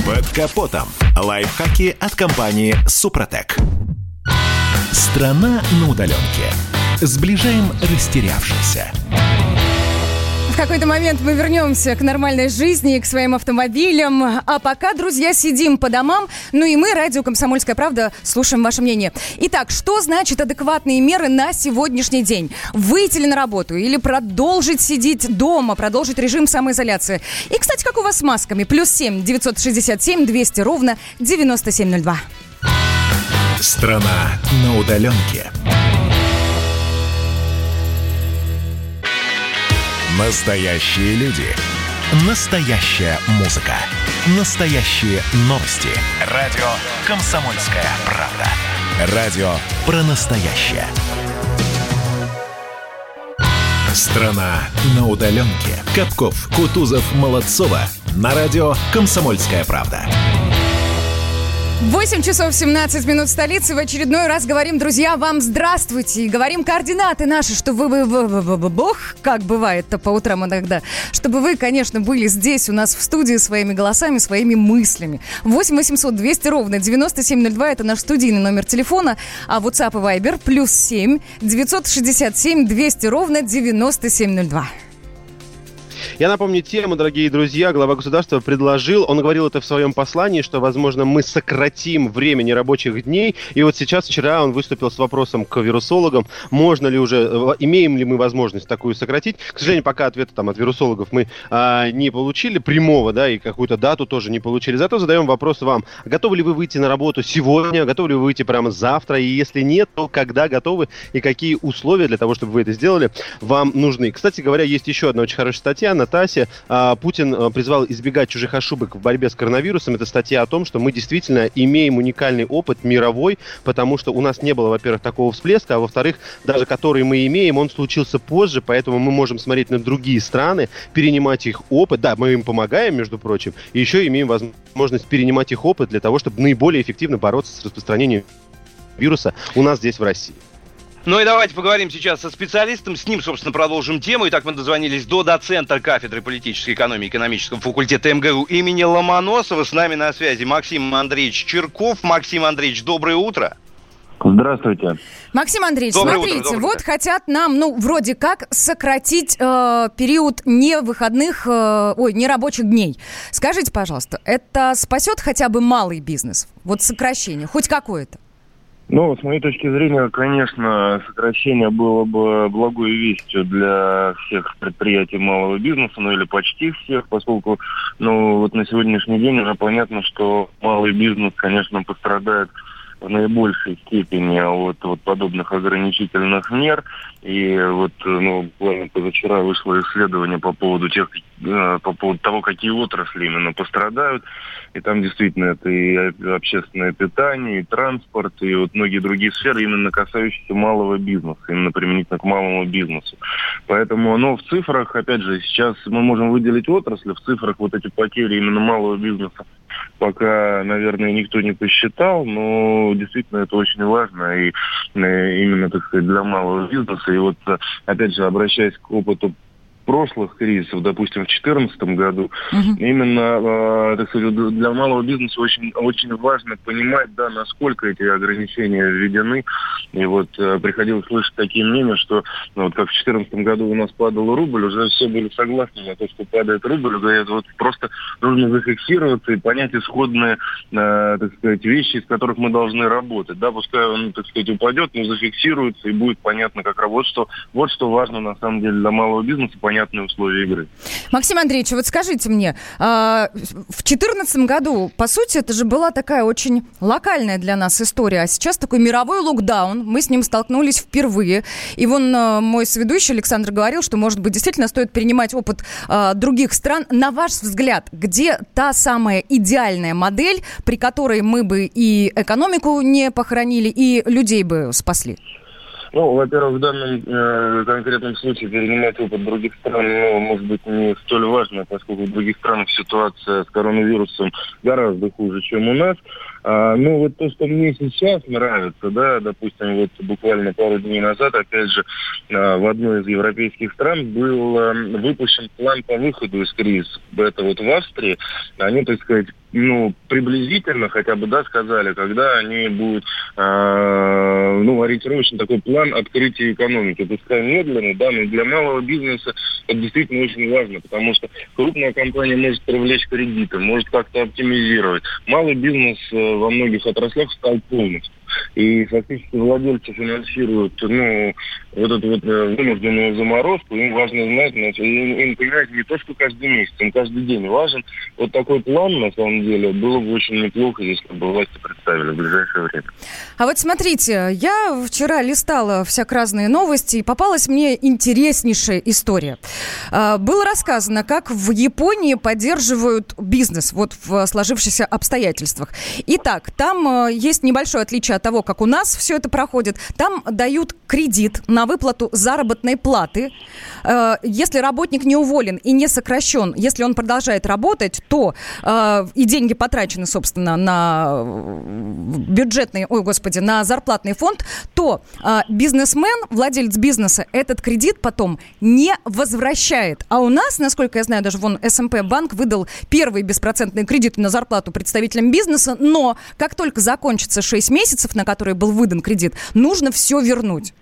Под капотом. Лайфхаки от компании «Супротек». Страна на удаленке. Сближаем растерявшихся. В какой-то момент мы вернемся к нормальной жизни, к своим автомобилям. А пока, друзья, сидим по домам. Ну и мы, радио «Комсомольская правда», слушаем ваше мнение. Итак, что значит адекватные меры на сегодняшний день? Выйти ли на работу или продолжить сидеть дома, продолжить режим самоизоляции? И, кстати, как у вас с масками? Плюс семь девятьсот шестьдесят семь двести ровно девяносто семь ноль два. Страна на удаленке. Настоящие люди. Настоящая музыка. Настоящие новости. Радио «Комсомольская правда». Радио про настоящее. Страна на удаленке. Капков, Кутузов, Молодцова. На радио «Комсомольская правда». 8 часов 17 минут столицы. В очередной раз говорим, друзья, вам здравствуйте. И говорим координаты наши, чтобы вы, бог, как бывает-то по утрам иногда, чтобы вы, конечно, были здесь у нас в студии своими голосами, своими мыслями. 8 800 200 ровно 9702 это наш студийный номер телефона, а WhatsApp и Viber плюс 7 967 200 ровно 9702. Я напомню тему, дорогие друзья. Глава государства предложил, он говорил это в своем послании, что, возможно, мы сократим время нерабочих дней. И вот сейчас, вчера он выступил с вопросом к вирусологам, можно ли уже, э, имеем ли мы возможность такую сократить. К сожалению, пока ответа там от вирусологов мы а, не получили прямого, да, и какую-то дату тоже не получили. Зато задаем вопрос вам. Готовы ли вы выйти на работу сегодня? Готовы ли вы выйти прямо завтра? И если нет, то когда готовы? И какие условия для того, чтобы вы это сделали, вам нужны? Кстати говоря, есть еще одна очень хорошая статья на ТАССе. А, Путин а, призвал избегать чужих ошибок в борьбе с коронавирусом. Это статья о том, что мы действительно имеем уникальный опыт мировой, потому что у нас не было, во-первых, такого всплеска, а во-вторых, даже который мы имеем, он случился позже, поэтому мы можем смотреть на другие страны, перенимать их опыт. Да, мы им помогаем, между прочим, и еще имеем возможность перенимать их опыт для того, чтобы наиболее эффективно бороться с распространением вируса у нас здесь в России. Ну и давайте поговорим сейчас со специалистом. С ним, собственно, продолжим тему. Итак, мы дозвонились до доцента кафедры политической экономии экономического факультета МГУ имени Ломоносова. С нами на связи Максим Андреевич Черков. Максим Андреевич, доброе утро. Здравствуйте. Максим Андреевич, Доброе смотрите, утро, доброе вот хотят нам, ну, вроде как, сократить э, период не выходных, э, ой, не рабочих дней. Скажите, пожалуйста, это спасет хотя бы малый бизнес? Вот сокращение, хоть какое-то? Ну, с моей точки зрения, конечно, сокращение было бы благой вестью для всех предприятий малого бизнеса, ну или почти всех, поскольку, ну, вот на сегодняшний день уже понятно, что малый бизнес, конечно, пострадает в наибольшей степени от вот подобных ограничительных мер. И вот, ну, буквально позавчера вышло исследование по поводу тех, по поводу того, какие отрасли именно пострадают. И там действительно это и общественное питание, и транспорт, и вот многие другие сферы, именно касающиеся малого бизнеса, именно применительно к малому бизнесу. Поэтому, ну, в цифрах, опять же, сейчас мы можем выделить отрасли, в цифрах вот эти потери именно малого бизнеса пока, наверное, никто не посчитал, но действительно это очень важно и э, именно, так сказать, для малого бизнеса. И вот, э, опять же, обращаясь к опыту прошлых кризисов, допустим, в 2014 году, угу. именно, э, так сказать, для малого бизнеса очень, очень важно понимать, да, насколько эти ограничения введены. И вот э, приходилось слышать такие мнения, что ну, вот как в 2014 году у нас падал рубль, уже все были согласны на то, что падает рубль, говорят, вот просто нужно зафиксироваться и понять исходные, э, так сказать, вещи, из которых мы должны работать. Да, пускай он, так сказать, упадет, но зафиксируется и будет понятно, как работать. Что, вот что важно на самом деле для малого бизнеса, понять понятные условия игры. Максим Андреевич, вот скажите мне, а, в 2014 году, по сути, это же была такая очень локальная для нас история, а сейчас такой мировой локдаун, мы с ним столкнулись впервые. И вон а, мой сведущий Александр говорил, что, может быть, действительно стоит принимать опыт а, других стран. На ваш взгляд, где та самая идеальная модель, при которой мы бы и экономику не похоронили, и людей бы спасли? Ну, во-первых, в данном э, конкретном случае перенимать опыт других стран, ну, может быть, не столь важно, поскольку в других странах ситуация с коронавирусом гораздо хуже, чем у нас. А, ну, вот то, что мне сейчас нравится, да, допустим, вот буквально пару дней назад, опять же, а, в одной из европейских стран был а, выпущен план по выходу из кризиса. Это вот в Австрии. Они, так сказать, ну, приблизительно хотя бы, да, сказали, когда они будут, э, ну, ориентировочно такой план открытия экономики. Пускай медленный, да, но для малого бизнеса это действительно очень важно, потому что крупная компания может привлечь кредиты, может как-то оптимизировать. Малый бизнес во многих отраслях стал полностью. И фактически владельцы финансируют, ну, вот эту вот э, вынужденную заморозку. Им важно знать, значит, им, им, понимаете, не то, что каждый месяц, им каждый день важен. Вот такой план, на самом деле, было бы очень неплохо, если бы власти представили в ближайшее время. А вот смотрите, я вчера листала всяк разные новости, и попалась мне интереснейшая история. А, было рассказано, как в Японии поддерживают бизнес вот в сложившихся обстоятельствах. Итак, там э, есть небольшое отличие от того, как у нас все это проходит. Там дают кредит на выплату заработной платы. Э, если работник не уволен и не сокращен, если он продолжает работать, то э, и деньги потрачены, собственно, на бюджетный, ой, господи, на зарплатный фонд, то э, бизнесмен, владелец бизнеса, этот кредит потом не возвращает. А у нас, насколько я знаю, даже вон СМП эм банк выдал первые беспроцентные кредиты на зарплату представителям бизнеса, но как только закончится 6 месяцев, на которые был выдан кредит, нужно все вернуть.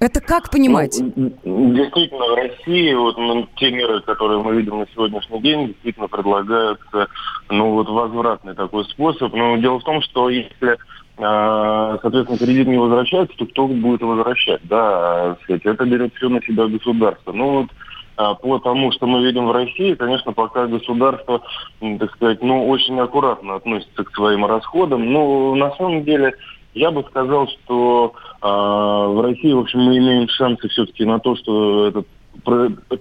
Это как понимать? Ну, действительно, в России вот ну, те меры, которые мы видим на сегодняшний день, действительно предлагаются, ну вот возвратный такой способ. Но дело в том, что если а, соответственно, кредит не возвращается, то кто будет возвращать? Да, это берет все на себя государство. Ну вот а, по тому, что мы видим в России, конечно, пока государство, так сказать, ну, очень аккуратно относится к своим расходам. Но на самом деле я бы сказал, что в России, в общем, мы имеем шансы все-таки на то, что этот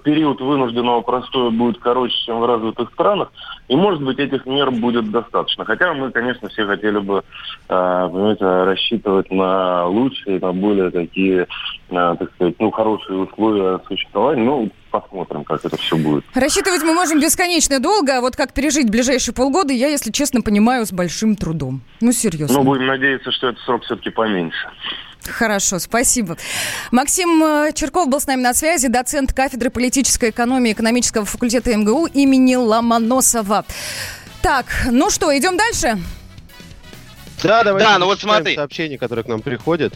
период вынужденного простоя будет короче, чем в развитых странах, и, может быть, этих мер будет достаточно. Хотя мы, конечно, все хотели бы, э, понимаете, рассчитывать на лучшие, на более такие, э, так сказать, ну, хорошие условия существования. Ну, посмотрим, как это все будет. Рассчитывать мы можем бесконечно долго, а вот как пережить ближайшие полгода, я, если честно, понимаю, с большим трудом. Ну, серьезно. Ну, будем надеяться, что этот срок все-таки поменьше. Хорошо, спасибо. Максим э, Черков был с нами на связи, доцент кафедры политической экономии экономического факультета МГУ имени Ломоносова. Так, ну что, идем дальше? Да, давайте да, ну вот смотри. сообщения, которые к нам приходят.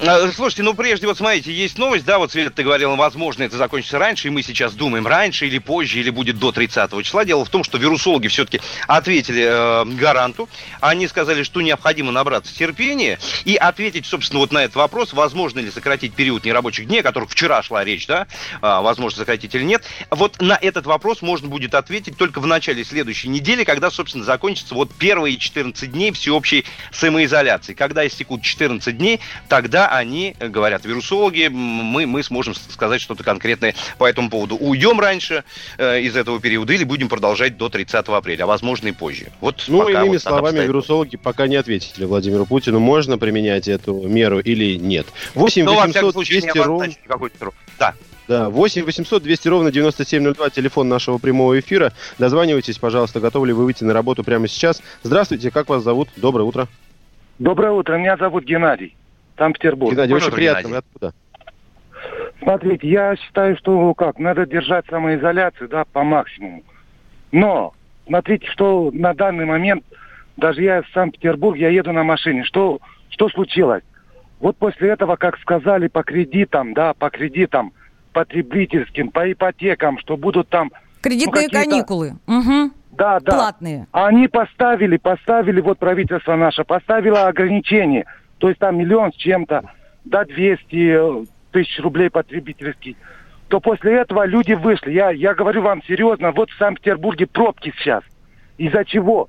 А, слушайте, ну прежде вот смотрите, есть новость, да, вот Света, ты говорила, возможно, это закончится раньше, и мы сейчас думаем, раньше или позже, или будет до 30 числа. Дело в том, что вирусологи все-таки ответили э, гаранту, они сказали, что необходимо набраться терпения и ответить, собственно, вот на этот вопрос, возможно ли сократить период нерабочих дней, о которых вчера шла речь, да, э, возможно сократить или нет. Вот на этот вопрос можно будет ответить только в начале следующей недели, когда, собственно, закончится вот первые 14 дней всеобщей самоизоляции. Когда истекут 14 дней, тогда они говорят, вирусологи, мы, мы сможем сказать что-то конкретное по этому поводу. Уйдем раньше э, из этого периода или будем продолжать до 30 апреля, а возможно и позже. Вот ну, иными вот словами, обстоит. вирусологи пока не ответили Владимиру Путину, можно применять эту меру или нет. 8 ну, 800 200 ровно... Да. Да, 8 800 200 ровно 9702, телефон нашего прямого эфира. Дозванивайтесь, пожалуйста, готовы ли вы выйти на работу прямо сейчас. Здравствуйте, как вас зовут? Доброе утро. Доброе утро, меня зовут Геннадий. Санкт-Петербург. Геннадий, очень приятно. Вы откуда? Смотрите, я считаю, что как, надо держать самоизоляцию, да, по максимуму. Но, смотрите, что на данный момент, даже я в Санкт-Петербург, я еду на машине. Что, что случилось? Вот после этого, как сказали, по кредитам, да, по кредитам потребительским, по ипотекам, что будут там... Кредитные ну, каникулы. Угу. Да, да. Платные. Они поставили, поставили, вот правительство наше, поставило ограничение – то есть там миллион с чем-то, да, 200 тысяч рублей потребительский, то после этого люди вышли. Я, я говорю вам серьезно, вот в Санкт-Петербурге пробки сейчас. Из-за чего?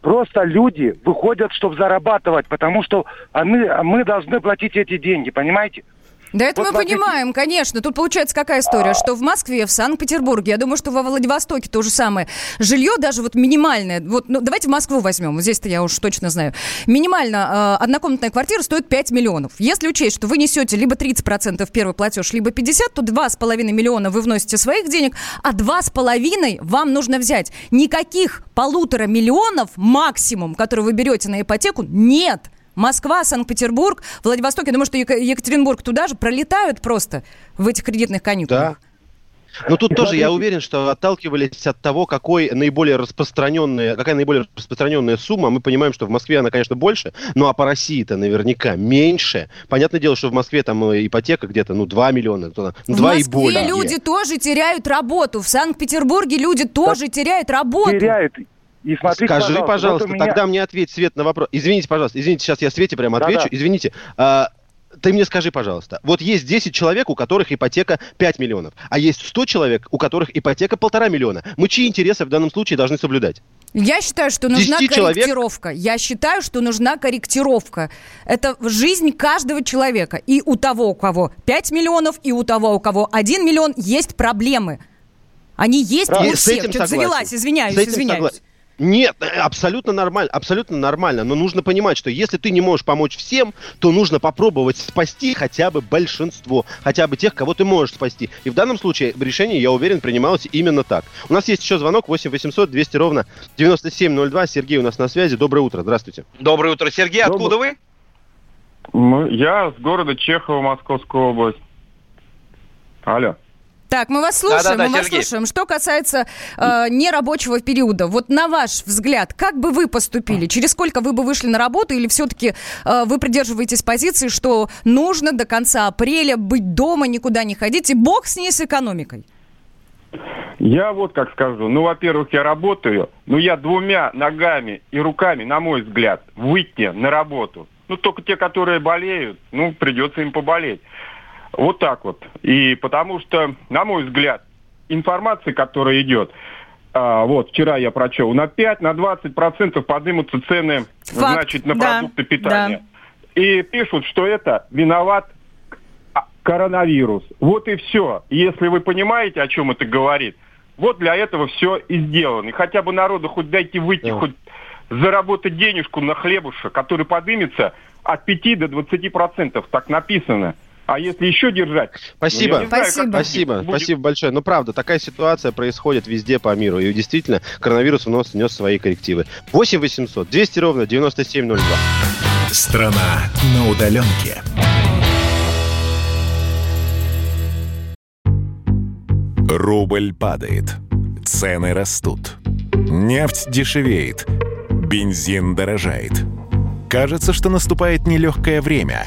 Просто люди выходят, чтобы зарабатывать, потому что они, мы должны платить эти деньги, понимаете? Да это Вот мы понимаем, конечно. Тут получается какая история, что в Москве, в Санкт-Петербурге, я думаю, что во Владивостоке то же самое. Жилье даже вот минимальное, вот, ну, давайте Москву возьмем, вот здесь-то я уж точно знаю. Минимально э, однокомнатная квартира стоит 5 миллионов. Если учесть, что вы несете либо 30% первый платеж, либо 50, то 2,5 миллиона вы вносите своих денег, а 2,5 вам нужно взять. Никаких полутора миллионов максимум, которые вы берете на ипотеку, нет. Москва, Санкт-Петербург, Владивосток, я думаю, что Ека- Екатеринбург туда же пролетают просто в этих кредитных каникулах. Да. Но тут тоже я уверен, что отталкивались от того, какой наиболее распространенная, какая наиболее распространенная сумма. Мы понимаем, что в Москве она, конечно, больше, ну а по России-то наверняка меньше. Понятное дело, что в Москве там э, ипотека где-то, ну, 2 миллиона, то, ну, В 2 и Москве более. люди тоже теряют работу. В Санкт-Петербурге люди тоже теряют работу. Теряют. И смотрите, Скажи, пожалуйста, пожалуйста, вот меня- тогда мне ответь, Свет, на вопрос. Извините, пожалуйста, извините, сейчас я Свете прямо Да-да. отвечу. Извините. А, ты мне скажи, пожалуйста, вот есть 10 человек, у которых ипотека 5 миллионов, а есть 100 человек, у которых ипотека полтора миллиона. Мы чьи интересы в данном случае должны соблюдать? Я считаю, что нужна 10 человек- корректировка. Я считаю, что нужна корректировка. Это жизнь каждого человека. И у того, у кого 5 миллионов, и у того, у кого 1 миллион, есть проблемы. Они есть И у с всех. этим Что-то завелась, извиняюсь, С этим извиняюсь. согла- Нет, э, абсолютно нормально, абсолютно нормально. Но нужно понимать, что если ты не можешь помочь всем, то нужно попробовать спасти хотя бы большинство, хотя бы тех, кого ты можешь спасти. И в данном случае решение, я уверен, принималось именно так. У нас есть еще звонок 8 800 200 ровно 9702. Сергей у нас на связи. Доброе утро, здравствуйте. Доброе утро, Сергей. Откуда вы? Ну, Я с города Чехова, Московская область. Алло. Так, мы вас слушаем, Да-да-да, мы вас Сергей. слушаем. Что касается э, нерабочего периода, вот на ваш взгляд, как бы вы поступили? Через сколько вы бы вышли на работу или все-таки э, вы придерживаетесь позиции, что нужно до конца апреля быть дома, никуда не ходить, и бог с ней с экономикой? Я вот как скажу. Ну, во-первых, я работаю, но я двумя ногами и руками, на мой взгляд, выйти на работу. Ну, только те, которые болеют, ну, придется им поболеть. Вот так вот. И потому что, на мой взгляд, информация, которая идет, а, вот, вчера я прочел, на 5, на 20 процентов поднимутся цены, Факт, значит, на да, продукты питания. И пишут, что это виноват а, коронавирус. Вот и все. Если вы понимаете, о чем это говорит, вот для этого все и сделано. И хотя бы народу хоть дайте выйти, хоть заработать денежку на хлебушек, который подымется от 5 до 20 процентов. Так написано. А если еще держать... Спасибо. ну, знаю, как Спасибо. Спасибо, будет. спасибо большое. Ну, правда, такая ситуация происходит везде по миру. И действительно, коронавирус внес, внес свои коррективы. 8 800 200 ровно 9702. Страна на удаленке. Рубль падает. Цены растут. Нефть дешевеет. Бензин дорожает. Кажется, что наступает нелегкое время.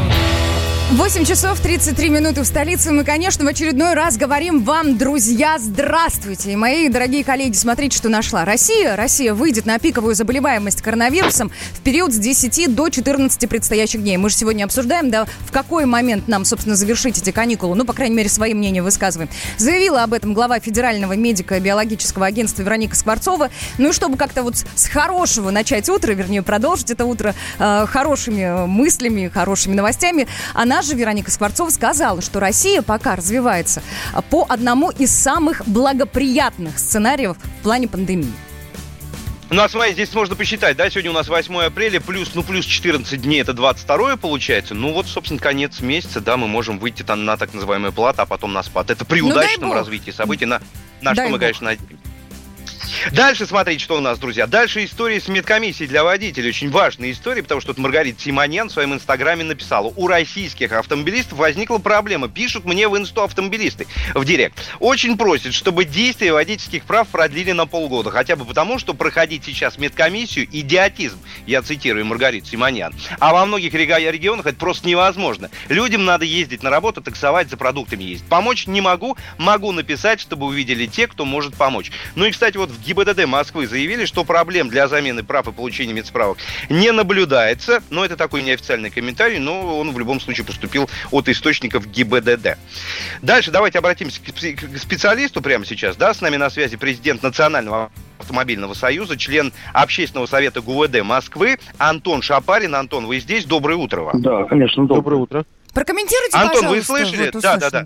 8 часов 33 минуты в столице. Мы, конечно, в очередной раз говорим вам, друзья, здравствуйте. И мои дорогие коллеги, смотрите, что нашла. Россия, Россия выйдет на пиковую заболеваемость коронавирусом в период с 10 до 14 предстоящих дней. Мы же сегодня обсуждаем, да, в какой момент нам, собственно, завершить эти каникулы. Ну, по крайней мере, свои мнения высказываем. Заявила об этом глава Федерального медико-биологического агентства Вероника Скворцова. Ну и чтобы как-то вот с хорошего начать утро, вернее, продолжить это утро э, хорошими мыслями, хорошими новостями, она же, Вероника Скворцова, сказала, что Россия пока развивается по одному из самых благоприятных сценариев в плане пандемии. Ну, а смотри, здесь можно посчитать, да, сегодня у нас 8 апреля, плюс, ну, плюс 14 дней, это 22 получается. Ну, вот, собственно, конец месяца, да, мы можем выйти там на так называемый плат, а потом на спад. Это при Ну, удачном развитии событий, на, на Дай что мы, бог. конечно, надеемся. Дальше смотрите, что у нас, друзья. Дальше история с медкомиссией для водителей. Очень важная история, потому что тут Маргарита Симоньян в своем инстаграме написала. У российских автомобилистов возникла проблема. Пишут мне в инсту автомобилисты в директ. Очень просят, чтобы действие водительских прав продлили на полгода. Хотя бы потому, что проходить сейчас медкомиссию – идиотизм. Я цитирую Маргариту Симоньян. А во многих регионах это просто невозможно. Людям надо ездить на работу, таксовать, за продуктами ездить. Помочь не могу, могу написать, чтобы увидели те, кто может помочь. Ну и, кстати, вот в ГИБДД Москвы заявили, что проблем для замены прав и получения медсправок не наблюдается. Но это такой неофициальный комментарий, но он в любом случае поступил от источников ГИБДД. Дальше давайте обратимся к специалисту прямо сейчас. Да, с нами на связи президент Национального автомобильного союза, член общественного совета ГУВД Москвы Антон Шапарин. Антон, вы здесь? Доброе утро вам. Да, конечно. Доброе, доброе утро. Прокомментируйте, Антон, пожалуйста. вы слышали? Вот да, да, да.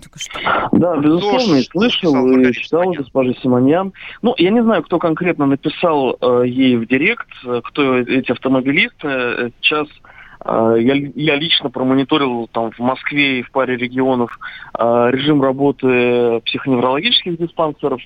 Да, безусловно, и слышал, и читал госпожи Симоньян. Ну, я не знаю, кто конкретно написал э, ей в директ, э, кто эти автомобилисты. Сейчас э, я, я лично промониторил там в Москве и в паре регионов э, режим работы психоневрологических диспансеров,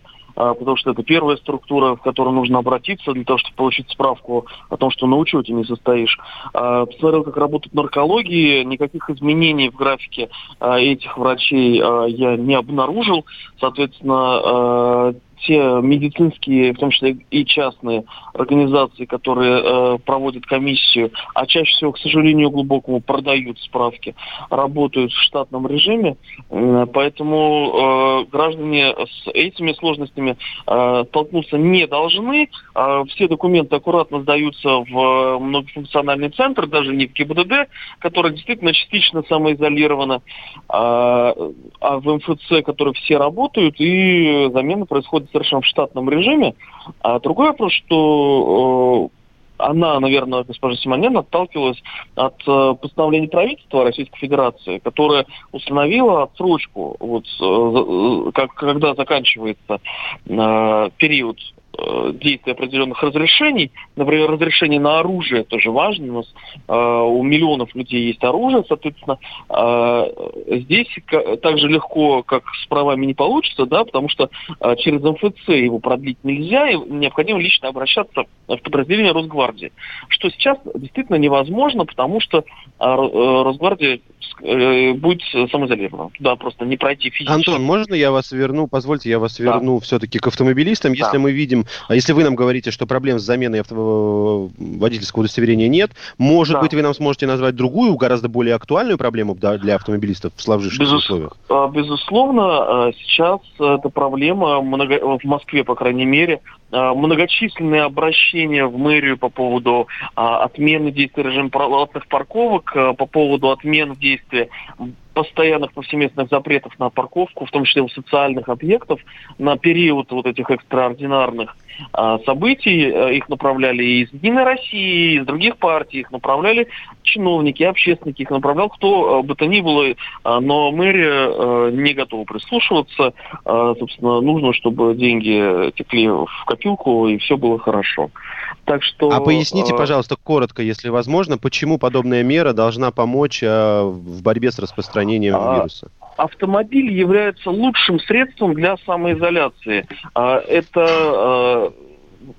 потому что это первая структура, в которую нужно обратиться для того, чтобы получить справку о том, что на учете не состоишь. Э, Посмотрел, как работают наркологии, никаких изменений в графике э, этих врачей я не обнаружил. Соответственно, те медицинские, в том числе и частные организации, которые э, проводят комиссию, а чаще всего, к сожалению, глубокому продают справки, работают в штатном режиме. Э, поэтому э, граждане с этими сложностями э, столкнуться не должны. Э, все документы аккуратно сдаются в многофункциональный центр, даже не в ГИБДД, который действительно частично самоизолировано, а, а в МФЦ, которые все работают, и замена происходит совершенно в штатном режиме. А другой вопрос, что э, она, наверное, госпожа Симонян отталкивалась от э, постановления правительства Российской Федерации, которое установило отсрочку, вот, э, как, когда заканчивается э, период э, действия определенных разрешений. Например, разрешение на оружие тоже важно. У нас э, у миллионов людей есть оружие, соответственно, э, здесь так же легко, как с правами не получится, да, потому что э, через МФЦ его продлить нельзя, и необходимо лично обращаться в подразделение Росгвардии. Что сейчас действительно невозможно, потому что э, э, Росгвардия э, будет самоизолирована. Туда просто не пройти физически. Антон, можно я вас верну? Позвольте, я вас Да. верну все-таки к автомобилистам. Если Да. мы видим, а если вы нам говорите, что проблем с заменой авто- водительского удостоверения нет, может Да. быть, вы нам сможете назвать другую, гораздо более актуальную проблему для автомобилистов в сложившихся Безус- условиях? А, Безусловно, э, сейчас эта проблема много- в Москве, по крайней мере, э, многочисленные обращения в мэрию по поводу а, отмены действия режима платных парковок, э, по поводу отмены действия постоянных повсеместных запретов на парковку, в том числе у социальных объектов, на период вот этих экстраординарных событий. Э, Их направляли из Единой России, из других партий, их направляли чиновники, общественники, их направлял кто э, бы то ни было, э, но мэрия э, не готова прислушиваться. Э, Собственно, нужно, чтобы деньги текли в копилку, и все было хорошо. Так что... А поясните, пожалуйста, коротко, если возможно, почему подобная мера должна помочь в борьбе с распространением А, вируса? Автомобиль является лучшим средством для самоизоляции. А, Это э,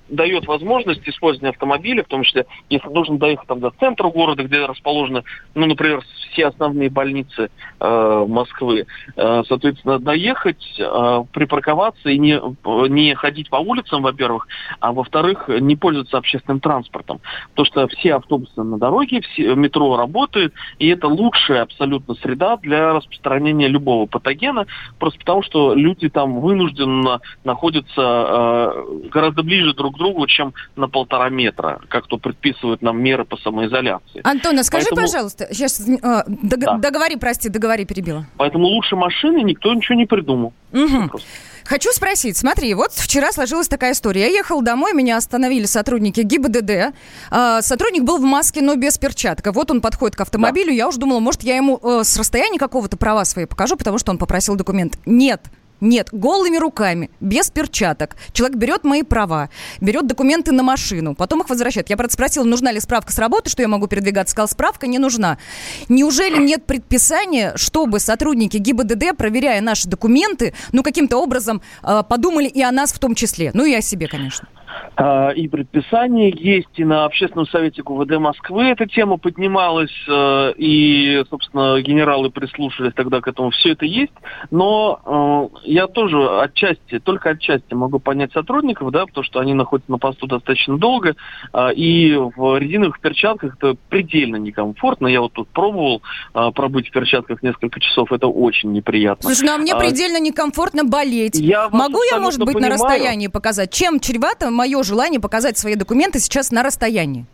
дает возможность использования автомобиля, в том числе, если нужно доехать там, до центра города, где расположены, ну, например, все основные больницы э, Москвы, Э, соответственно, доехать, э, припарковаться и не, не ходить по улицам, во-первых, а во-вторых, не пользоваться общественным транспортом. Потому что все автобусы на дороге, все, метро работает, и это лучшая абсолютно среда для распространения любого патогена, просто потому что люди там вынужденно находятся э, гораздо ближе друг к другу, чем на полтора метра, как то предписывают нам меры по самоизоляции. Антон, а скажи, Поэтому- пожалуйста, сейчас э, дог- Да. договори, прости, договори, перебила. Поэтому лучше машины никто ничего не придумал. Мгм. Хочу спросить, смотри, вот вчера сложилась такая история. Я ехал домой, меня остановили сотрудники ГИБДД. А, сотрудник был в маске, но без перчаток. Вот он подходит к автомобилю, я уже думала, может, я ему э, с расстояния какого-то права свои покажу, потому что он попросил документ. Нет. Нет, голыми руками, без перчаток. Человек берет мои права, берет документы на машину, потом их возвращает. Я, правда, спросила, нужна ли справка с работы, что я могу передвигаться. Сказал, справка не нужна. Неужели нет предписания, чтобы сотрудники ГИБДД, проверяя наши документы, ну, каким-то образом э, подумали и о нас в том числе? Ну, и о себе, конечно. А, и предписание есть, и на общественном совете ГУВД Москвы эта тема поднималась, э, и, собственно, генералы прислушались тогда к этому. Все это есть, но э, я тоже отчасти, только отчасти могу понять сотрудников, да, потому что они находятся на посту достаточно долго, а, и в резиновых перчатках это предельно некомфортно. Я вот тут пробовал а, пробыть в перчатках несколько часов, это очень неприятно. Слушай, ну а мне предельно некомфортно болеть. Я Могу я, может быть, понимаю. на расстоянии показать? Чем чревато мое желание показать свои документы сейчас на расстоянии?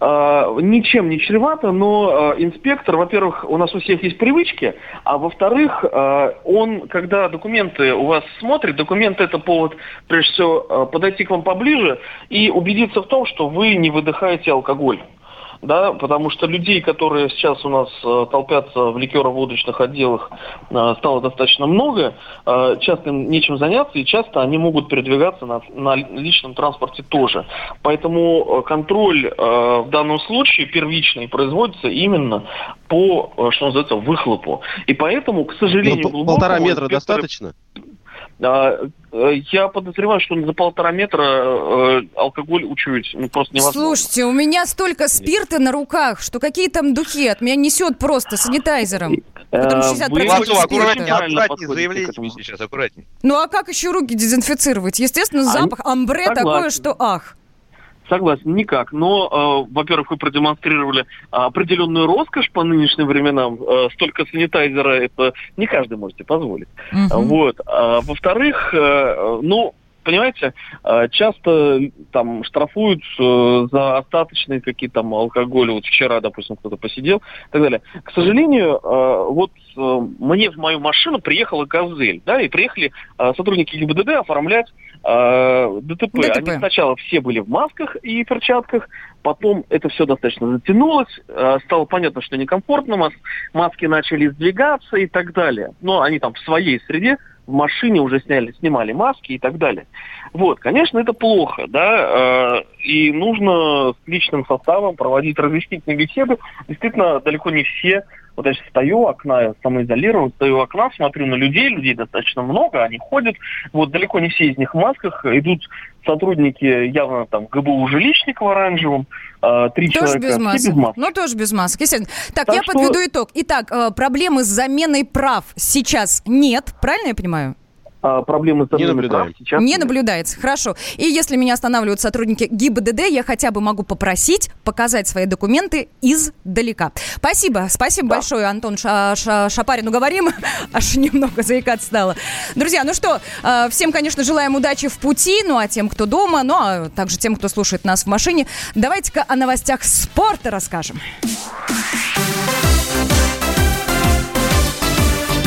Uh, ничем не чревато, но uh, инспектор, во-первых, у нас у всех есть привычки, а во-вторых, uh, он, когда документы у вас смотрит, документы это повод, прежде всего, подойти к вам поближе и убедиться в том, что вы не выдыхаете алкоголь да, потому что людей, которые сейчас у нас э, толпятся в ликеро-водочных отделах, э, стало достаточно много, э, часто им нечем заняться, и часто они могут передвигаться на, на личном транспорте тоже. Поэтому контроль в данном случае первичный производится именно по, что называется, выхлопу. И поэтому, к сожалению, ну, полтора метра достаточно? А, э, я подозреваю, что за полтора метра э, алкоголь учуять ну, просто невозможно. Слушайте, у меня столько спирта на руках, что какие там духи от меня несет просто санитайзером. Потому что 60% Вы, спирта. аккуратнее, аккуратнее заявление сейчас, аккуратнее. Ну а как еще руки дезинфицировать? Естественно, запах амбре Согласен. такое, что ах. Согласен, никак. Но, э, во-первых, вы продемонстрировали определенную роскошь по нынешним временам. Э, столько санитайзера это не каждый можете позволить. Мгм. Вот. А, во-вторых, э, ну, понимаете, э, часто там штрафуют э, за остаточные какие-то там алкоголь. Вот вчера, допустим, кто-то посидел и так далее. К сожалению, э, вот э, мне в мою машину приехала «Газель», да, и приехали э, сотрудники ГИБДД оформлять э, ДТП. ДТП. Они сначала все были в масках и перчатках, потом это все достаточно затянулось, э, стало понятно, что некомфортно, мас- маски начали сдвигаться и так далее. Но они там в своей среде в машине уже сняли, снимали маски и так далее. Вот, конечно, это плохо, да, э, и нужно с личным составом проводить разъяснительные беседы. Действительно, далеко не все вот я сейчас стою у окна, я самоизолирован, стою у окна, смотрю на людей, людей достаточно много, они ходят, вот далеко не все из них в масках, идут сотрудники явно там ГБУ жилищник в оранжевом, э, три Тоже человека без масок. без масок. Ну, тоже без масок, естественно. Так, Так я что- подведу итог. Итак, э, проблемы с заменой прав сейчас нет, правильно я понимаю? А, проблемы с Не наблюдаем. сейчас Не наблюдается, хорошо. И если меня останавливают сотрудники ГИБДД, я хотя бы могу попросить показать свои документы издалека. Спасибо, спасибо большое, Антон Ша- Ша- Шапарин. Уговорим, [laughs] аж немного заикаться стало. Друзья, ну что, э, всем, конечно, желаем удачи в пути, ну а тем, кто дома, ну а также тем, кто слушает нас в машине, давайте-ка о новостях спорта расскажем.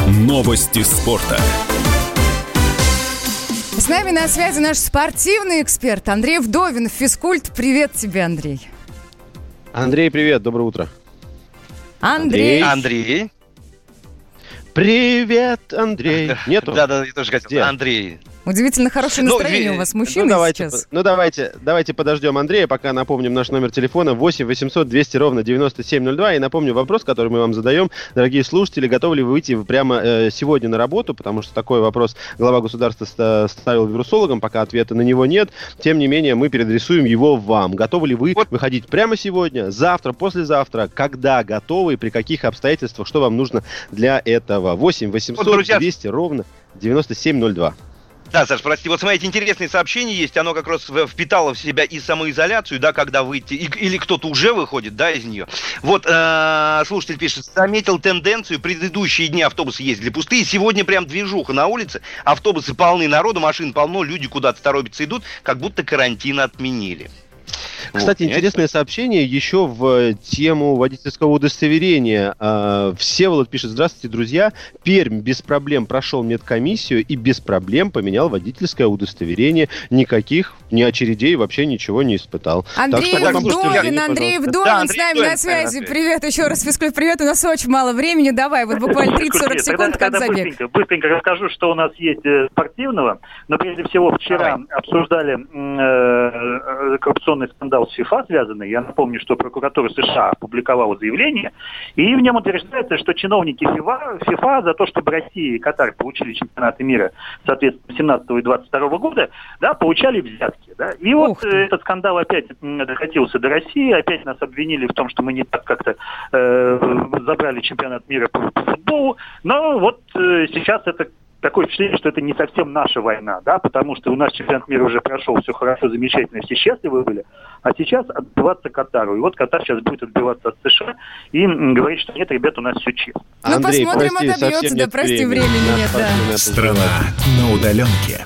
Новости спорта. С нами на связи наш спортивный эксперт Андрей Вдовин, физкульт. Привет тебе, Андрей. Андрей, привет, доброе утро. Андрей. Андрей. Привет, Андрей. [laughs] Нету? Да, да, я тоже хотел. Где? Андрей. Удивительно хорошее Ну, настроение ви- у вас, Ну мужчины, давайте, сейчас. ну давайте, давайте подождем Андрея, пока напомним наш номер телефона 8 800 200 ровно 9702. И напомню вопрос, который мы вам задаем. Дорогие слушатели, готовы ли вы выйти прямо э, сегодня на работу? Потому что такой вопрос глава государства ста- ставил вирусологам, пока ответа на него нет. Тем не менее, мы переадресуем его вам. Готовы ли вы выходить прямо сегодня, завтра, послезавтра? Когда готовы и при каких обстоятельствах? Что вам нужно для этого? 8 800 Вот, друзья, 200 ровно 9702. Да, Саш, прости, вот смотрите, интересные сообщения есть, оно как раз впитало в себя и самоизоляцию, да, когда выйти, и- или кто-то уже выходит, да, из нее. Вот, э, слушатель пишет, заметил тенденцию, предыдущие дни автобусы ездили пустые, сегодня прям движуха на улице, автобусы полны народу, машин полно, люди куда-то торопятся идут, как будто карантин отменили. Кстати, Вот, интересное сообщение еще в тему водительского удостоверения. А, Всеволод пишет, здравствуйте, друзья. Пермь без проблем прошел медкомиссию и без проблем поменял водительское удостоверение. Никаких ни очередей, вообще ничего не испытал. Так Андрей что вот вам Вдовин, Андрей. Вдовин Да, с Андрей нами Вдовин на с нами на связи. Привет еще раз, физкульт, привет. У нас очень мало времени. Давай, вот [laughs] буквально 30-40 секунд, как забег. быстренько, быстренько расскажу, что у нас есть э, спортивного. Но прежде всего вчера обсуждали э, коррупционную коррупционный скандал с ФИФА связанный. Я напомню, что прокуратура США опубликовала заявление, и в нем утверждается, что чиновники ФИФА, ФИФА за то, чтобы Россия и Катар получили чемпионаты мира, соответственно, 17 и 22 года, да, получали взятки. Да. И вот э, этот скандал опять докатился до России, опять нас обвинили в том, что мы не так как-то э, забрали чемпионат мира по, по футболу. Но вот э, сейчас это такое впечатление, что это не совсем наша война, да, потому что у нас чемпионат мира уже прошел, все хорошо, замечательно, все счастливы были, а сейчас отбиваться Катару. И вот Катар сейчас будет отбиваться от США и говорит, что нет, ребят, у нас все честно. Ну, Андрей, посмотрим, прости, отобьется, да, прости, времени, времени нет, да. Страна на удаленке.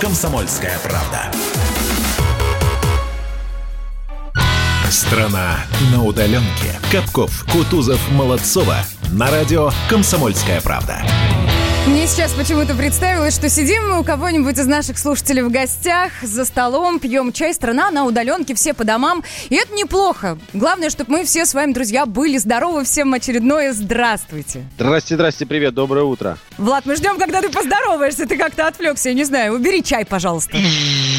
«Комсомольская правда». Страна на удаленке. Капков, Кутузов, Молодцова. На радио «Комсомольская правда». Мне сейчас почему-то представилось, что сидим мы у кого-нибудь из наших слушателей в гостях, за столом, пьем чай, страна на удаленке, все по домам. И это неплохо. Главное, чтобы мы все с вами, друзья, были здоровы. Всем очередное здравствуйте. Здрасте, здрасте, привет, доброе утро. Влад, мы ждем, когда ты поздороваешься. Ты как-то отвлекся, я не знаю. Убери чай, пожалуйста.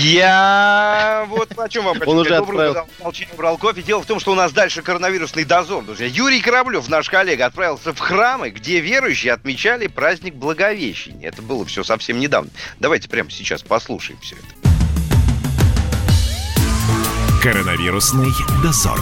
Я вот о чем вам хочу Он уже отправил. Молчание брал кофе. Дело в том, что у нас дальше коронавирусный дозор, друзья. Юрий Кораблев, наш коллега, отправился в храмы, где верующие отмечали праздник Благовещения. Это было все совсем недавно. Давайте прямо сейчас послушаем все это. Коронавирусный дозор.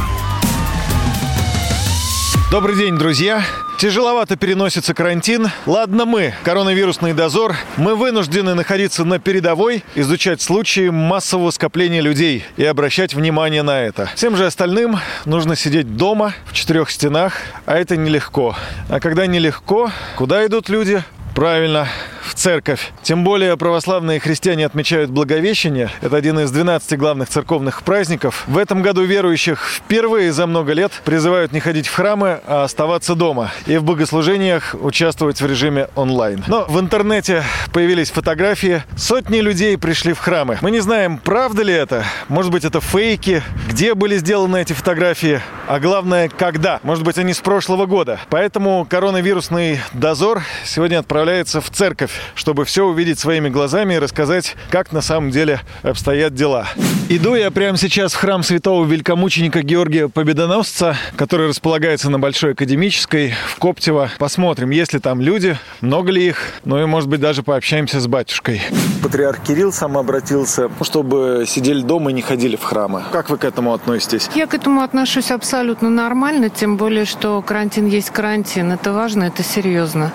Добрый день, друзья. Тяжеловато переносится карантин. Ладно мы, коронавирусный дозор, мы вынуждены находиться на передовой, изучать случаи массового скопления людей и обращать внимание на это. Всем же остальным нужно сидеть дома, в четырех стенах, а это нелегко. А когда нелегко, куда идут люди? Правильно, в церковь. Тем более православные христиане отмечают Благовещение. Это один из 12 главных церковных праздников. В этом году верующих впервые за много лет призывают не ходить в храмы, а оставаться дома и в богослужениях участвовать в режиме онлайн. Но в интернете появились фотографии. Сотни людей пришли в храмы. Мы не знаем, правда ли это. Может быть, это фейки. Где были сделаны эти фотографии? А главное, когда? Может быть, они с прошлого года. Поэтому коронавирусный дозор сегодня отправляется в церковь чтобы все увидеть своими глазами и рассказать, как на самом деле обстоят дела. Иду я прямо сейчас в храм святого великомученика Георгия Победоносца, который располагается на Большой Академической в Коптево. Посмотрим, есть ли там люди, много ли их, ну и, может быть, даже пообщаемся с батюшкой. Патриарх Кирилл сам обратился, чтобы сидели дома и не ходили в храмы. Как вы к этому относитесь? Я к этому отношусь абсолютно нормально, тем более, что карантин есть карантин. Это важно, это серьезно.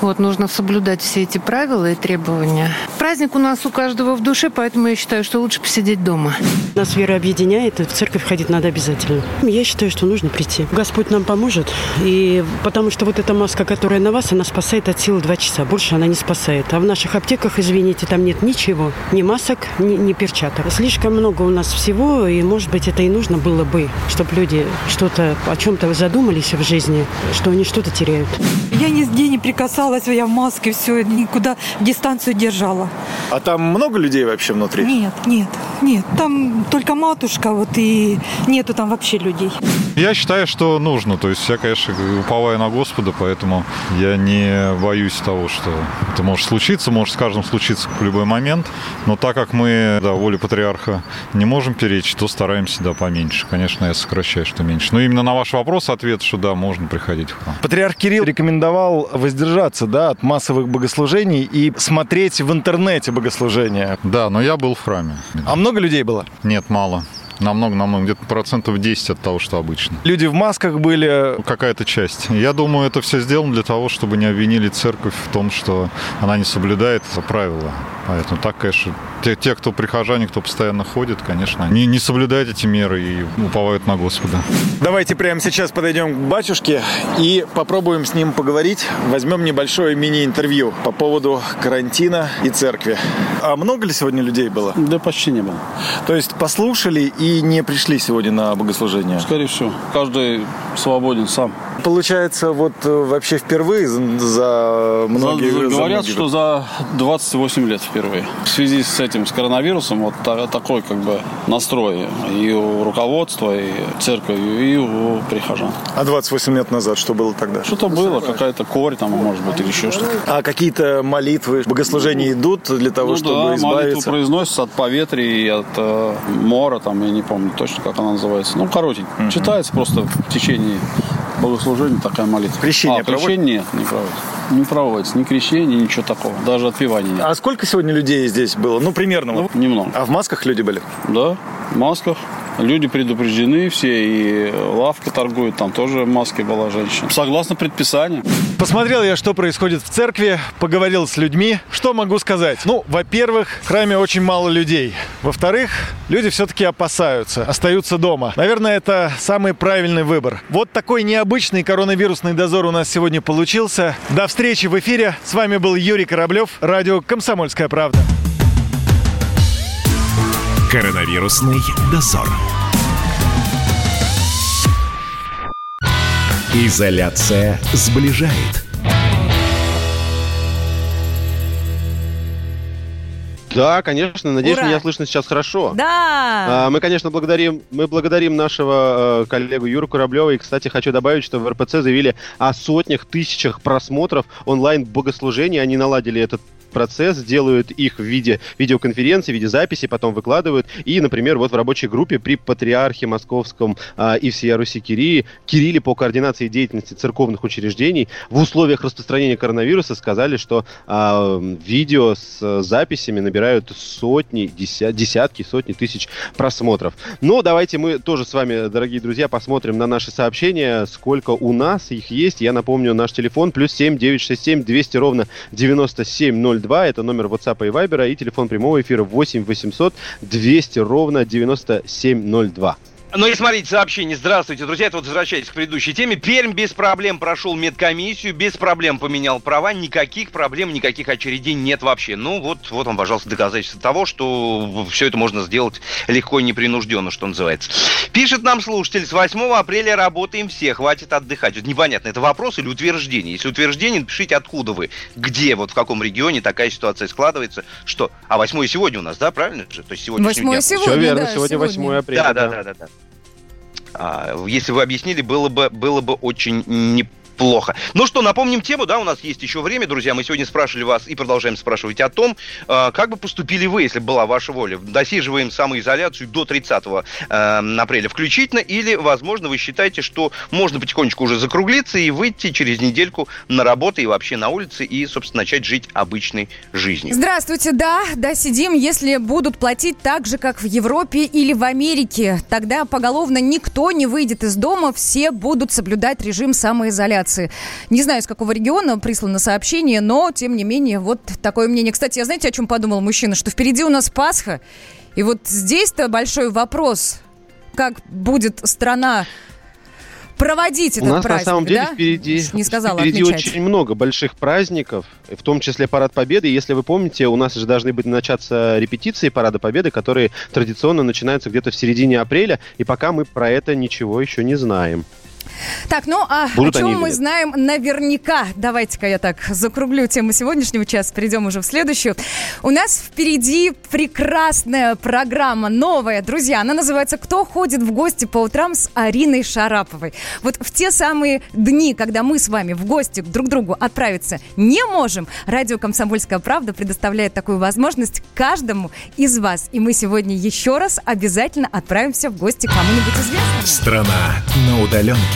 Вот, нужно соблюдать все эти правила и требования. Праздник у нас у каждого в душе, поэтому я считаю, что лучше посидеть дома. Нас вера объединяет, и в церковь ходить надо обязательно. Я считаю, что нужно прийти. Господь нам поможет, и потому что вот эта маска, которая на вас, она спасает от силы два часа. Больше она не спасает. А в наших аптеках, извините, там нет ничего. Ни масок, ни, ни перчаток. Слишком много у нас всего, и, может быть, это и нужно было бы, чтобы люди что-то, о чем-то задумались в жизни, что они что-то теряют. Я нигде не прикасалась, я в маске, все, никуда дистанцию держала. А там много людей вообще внутри? Нет, нет, нет. Там только матушка, вот и нету там вообще людей. Я считаю, что нужно. То есть я, конечно, уповаю на Господа, поэтому я не боюсь того, что это может случиться, может с каждым случиться в любой момент. Но так как мы, да, воле патриарха не можем перечить, то стараемся, да, поменьше. Конечно, я сокращаю, что меньше. Но именно на ваш вопрос ответ, что да, можно приходить в храм. Патриарх Кирилл рекомендовал воздержаться, да, от массовых богослужений и смотреть в интернете богослужения. Да, но я был в храме. А много людей было? Нет, мало. Намного-намного, где-то процентов 10 от того, что обычно. Люди в масках были? Какая-то часть. Я думаю, это все сделано для того, чтобы не обвинили церковь в том, что она не соблюдает правила. Поэтому так, конечно, те, те, кто прихожане, кто постоянно ходит, конечно, не, не соблюдают эти меры и уповают на Господа. Давайте прямо сейчас подойдем к батюшке и попробуем с ним поговорить. Возьмем небольшое мини-интервью по поводу карантина и церкви. А много ли сегодня людей было? Да почти не было. То есть послушали и не пришли сегодня на богослужение? Скорее всего. Каждый свободен сам. Получается, вот э, вообще впервые за многие... За, говорят, за многие... что за 28 лет впервые. В связи с этим, с коронавирусом, вот такой как бы настрой и у руководства, и церкви, и у прихожан. А 28 лет назад что было тогда? Что-то было, какая-то корь там, может быть, или еще что-то. А какие-то молитвы, богослужения идут для того, ну, чтобы да, избавиться? молитвы произносятся от поветрия и от э, мора, там, я не помню точно, как она называется. Ну, коротенько. Угу. Читается просто в течение богослужения такая молитва. Крещение а, крещение нет, не проводится. Не проводится ни крещение, ничего такого. Даже отпевания нет. А сколько сегодня людей здесь было? Ну, примерно. Ну, немного. А в масках люди были? Да, в масках. Люди предупреждены все, и лавка торгует, там тоже в маске была женщина. Согласно предписанию. Посмотрел я, что происходит в церкви, поговорил с людьми. Что могу сказать? Ну, во-первых, в храме очень мало людей. Во-вторых, люди все-таки опасаются, остаются дома. Наверное, это самый правильный выбор. Вот такой необычный коронавирусный дозор у нас сегодня получился. До встречи в эфире. С вами был Юрий Кораблев, радио «Комсомольская правда». Коронавирусный дозор. Изоляция сближает. Да, конечно. Надеюсь, Ура! меня слышно сейчас хорошо. Да. А, мы, конечно, благодарим, мы благодарим нашего э, коллегу Юру Кораблева. И, кстати, хочу добавить, что в РПЦ заявили о сотнях, тысячах просмотров онлайн-богослужений. Они наладили этот процесс, делают их в виде видеоконференции, в виде записи, потом выкладывают. И, например, вот в рабочей группе при Патриархе Московском а, и всей Руси Кирии, Кирилле по координации деятельности церковных учреждений в условиях распространения коронавируса сказали, что а, видео с записями набирают сотни, деся, десятки, сотни тысяч просмотров. Но давайте мы тоже с вами, дорогие друзья, посмотрим на наши сообщения, сколько у нас их есть. Я напомню, наш телефон плюс 7 967 200 ровно 9702 2. Это номер WhatsApp и Viber. И телефон прямого эфира 8 800 200 ровно 9702. Ну и смотрите, сообщение. Здравствуйте, друзья. Это вот возвращаясь к предыдущей теме. Пермь без проблем прошел медкомиссию, без проблем поменял права, никаких проблем, никаких очередей нет вообще. Ну вот, вот вам, пожалуйста, доказательство того, что все это можно сделать легко и непринужденно, что называется. Пишет нам слушатель, с 8 апреля работаем все, хватит отдыхать. Вот непонятно, это вопрос или утверждение? Если утверждение, напишите, откуда вы, где, вот в каком регионе такая ситуация складывается, что... А 8 сегодня у нас, да, правильно же? То есть сегодня 8 сегодня, Все верно, да, сегодня 8 апреля. Да, да, да, да. да. А, если вы объяснили, было бы, было бы очень не плохо. Ну что, напомним тему, да, у нас есть еще время, друзья. Мы сегодня спрашивали вас и продолжаем спрашивать о том, э, как бы поступили вы, если бы была ваша воля. Досиживаем самоизоляцию до 30 э, апреля включительно, или, возможно, вы считаете, что можно потихонечку уже закруглиться и выйти через недельку на работу и вообще на улице и, собственно, начать жить обычной жизнью. Здравствуйте, да, да, сидим. Если будут платить так же, как в Европе или в Америке, тогда поголовно никто не выйдет из дома, все будут соблюдать режим самоизоляции миграции. Не знаю, с какого региона прислано сообщение, но, тем не менее, вот такое мнение. Кстати, я знаете, о чем подумал мужчина? Что впереди у нас Пасха, и вот здесь-то большой вопрос, как будет страна проводить этот У нас праздник, на самом деле да? впереди, Не сказала, впереди отмечать. очень много больших праздников, в том числе Парад Победы. Если вы помните, у нас же должны быть начаться репетиции Парада Победы, которые традиционно начинаются где-то в середине апреля, и пока мы про это ничего еще не знаем. Так, ну а Будут о чем мы знаем наверняка? Давайте-ка я так закруглю тему сегодняшнего часа, перейдем уже в следующую. У нас впереди прекрасная программа, новая, друзья. Она называется «Кто ходит в гости по утрам с Ариной Шараповой». Вот в те самые дни, когда мы с вами в гости друг к другу отправиться не можем, радио «Комсомольская правда» предоставляет такую возможность каждому из вас. И мы сегодня еще раз обязательно отправимся в гости к кому-нибудь известному. Страна на удаленке.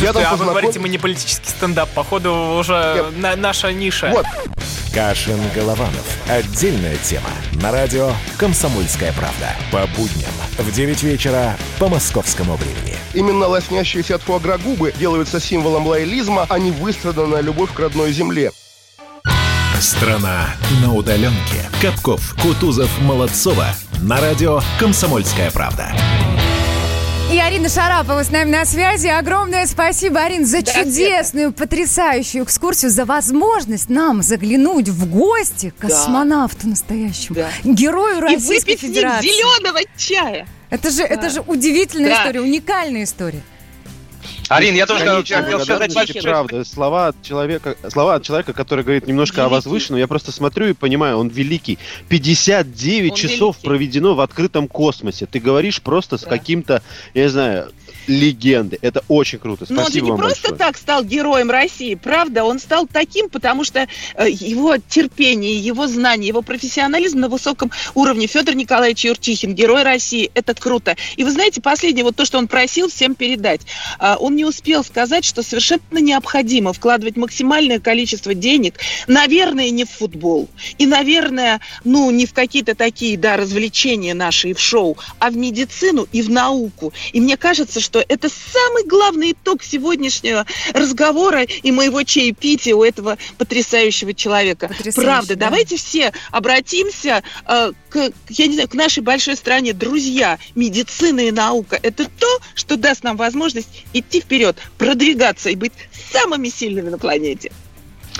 Я там а познаком... вы говорите, мы не политический стендап. Походу, уже на, наша ниша. Вот. Кашин Голованов. Отдельная тема. На радио «Комсомольская правда». По будням в 9 вечера по московскому времени. Именно лоснящиеся от фуагра губы делаются символом лоялизма, а не выстраданная любовь к родной земле. Страна на удаленке. Капков, Кутузов, Молодцова. На радио «Комсомольская правда». И Арина Шарапова с нами на связи. Огромное спасибо, Арин, за чудесную, потрясающую экскурсию, за возможность нам заглянуть в гости к космонавту да. настоящему, да. герою Российской И Федерации. зеленого чая. Это же, да. это же удивительная да. история, уникальная история. Арин, я тоже хотел сказать правда. Слова от человека, слова от человека, который говорит немножко великий. о возвышенном, я просто смотрю и понимаю, он великий. 59 он часов великий. проведено в открытом космосе. Ты говоришь просто да. с каким-то, я не знаю, легенды. Это очень круто. Спасибо Но он же не вам просто большое. так стал героем России, правда? Он стал таким, потому что э, его терпение, его знание, его профессионализм на высоком уровне. Федор Николаевич Юрчихин, герой России. Это круто. И вы знаете, последнее, вот то, что он просил всем передать. Э, он не успел сказать, что совершенно необходимо вкладывать максимальное количество денег, наверное, не в футбол. И, наверное, ну, не в какие-то такие, да, развлечения наши и в шоу, а в медицину и в науку. И мне кажется, что это самый главный итог сегодняшнего разговора и моего чаепития у этого потрясающего человека. Потрясающе, Правда, да. давайте все обратимся э, к, я не знаю, к нашей большой стране. Друзья, медицина и наука – это то, что даст нам возможность идти вперед, продвигаться и быть самыми сильными на планете.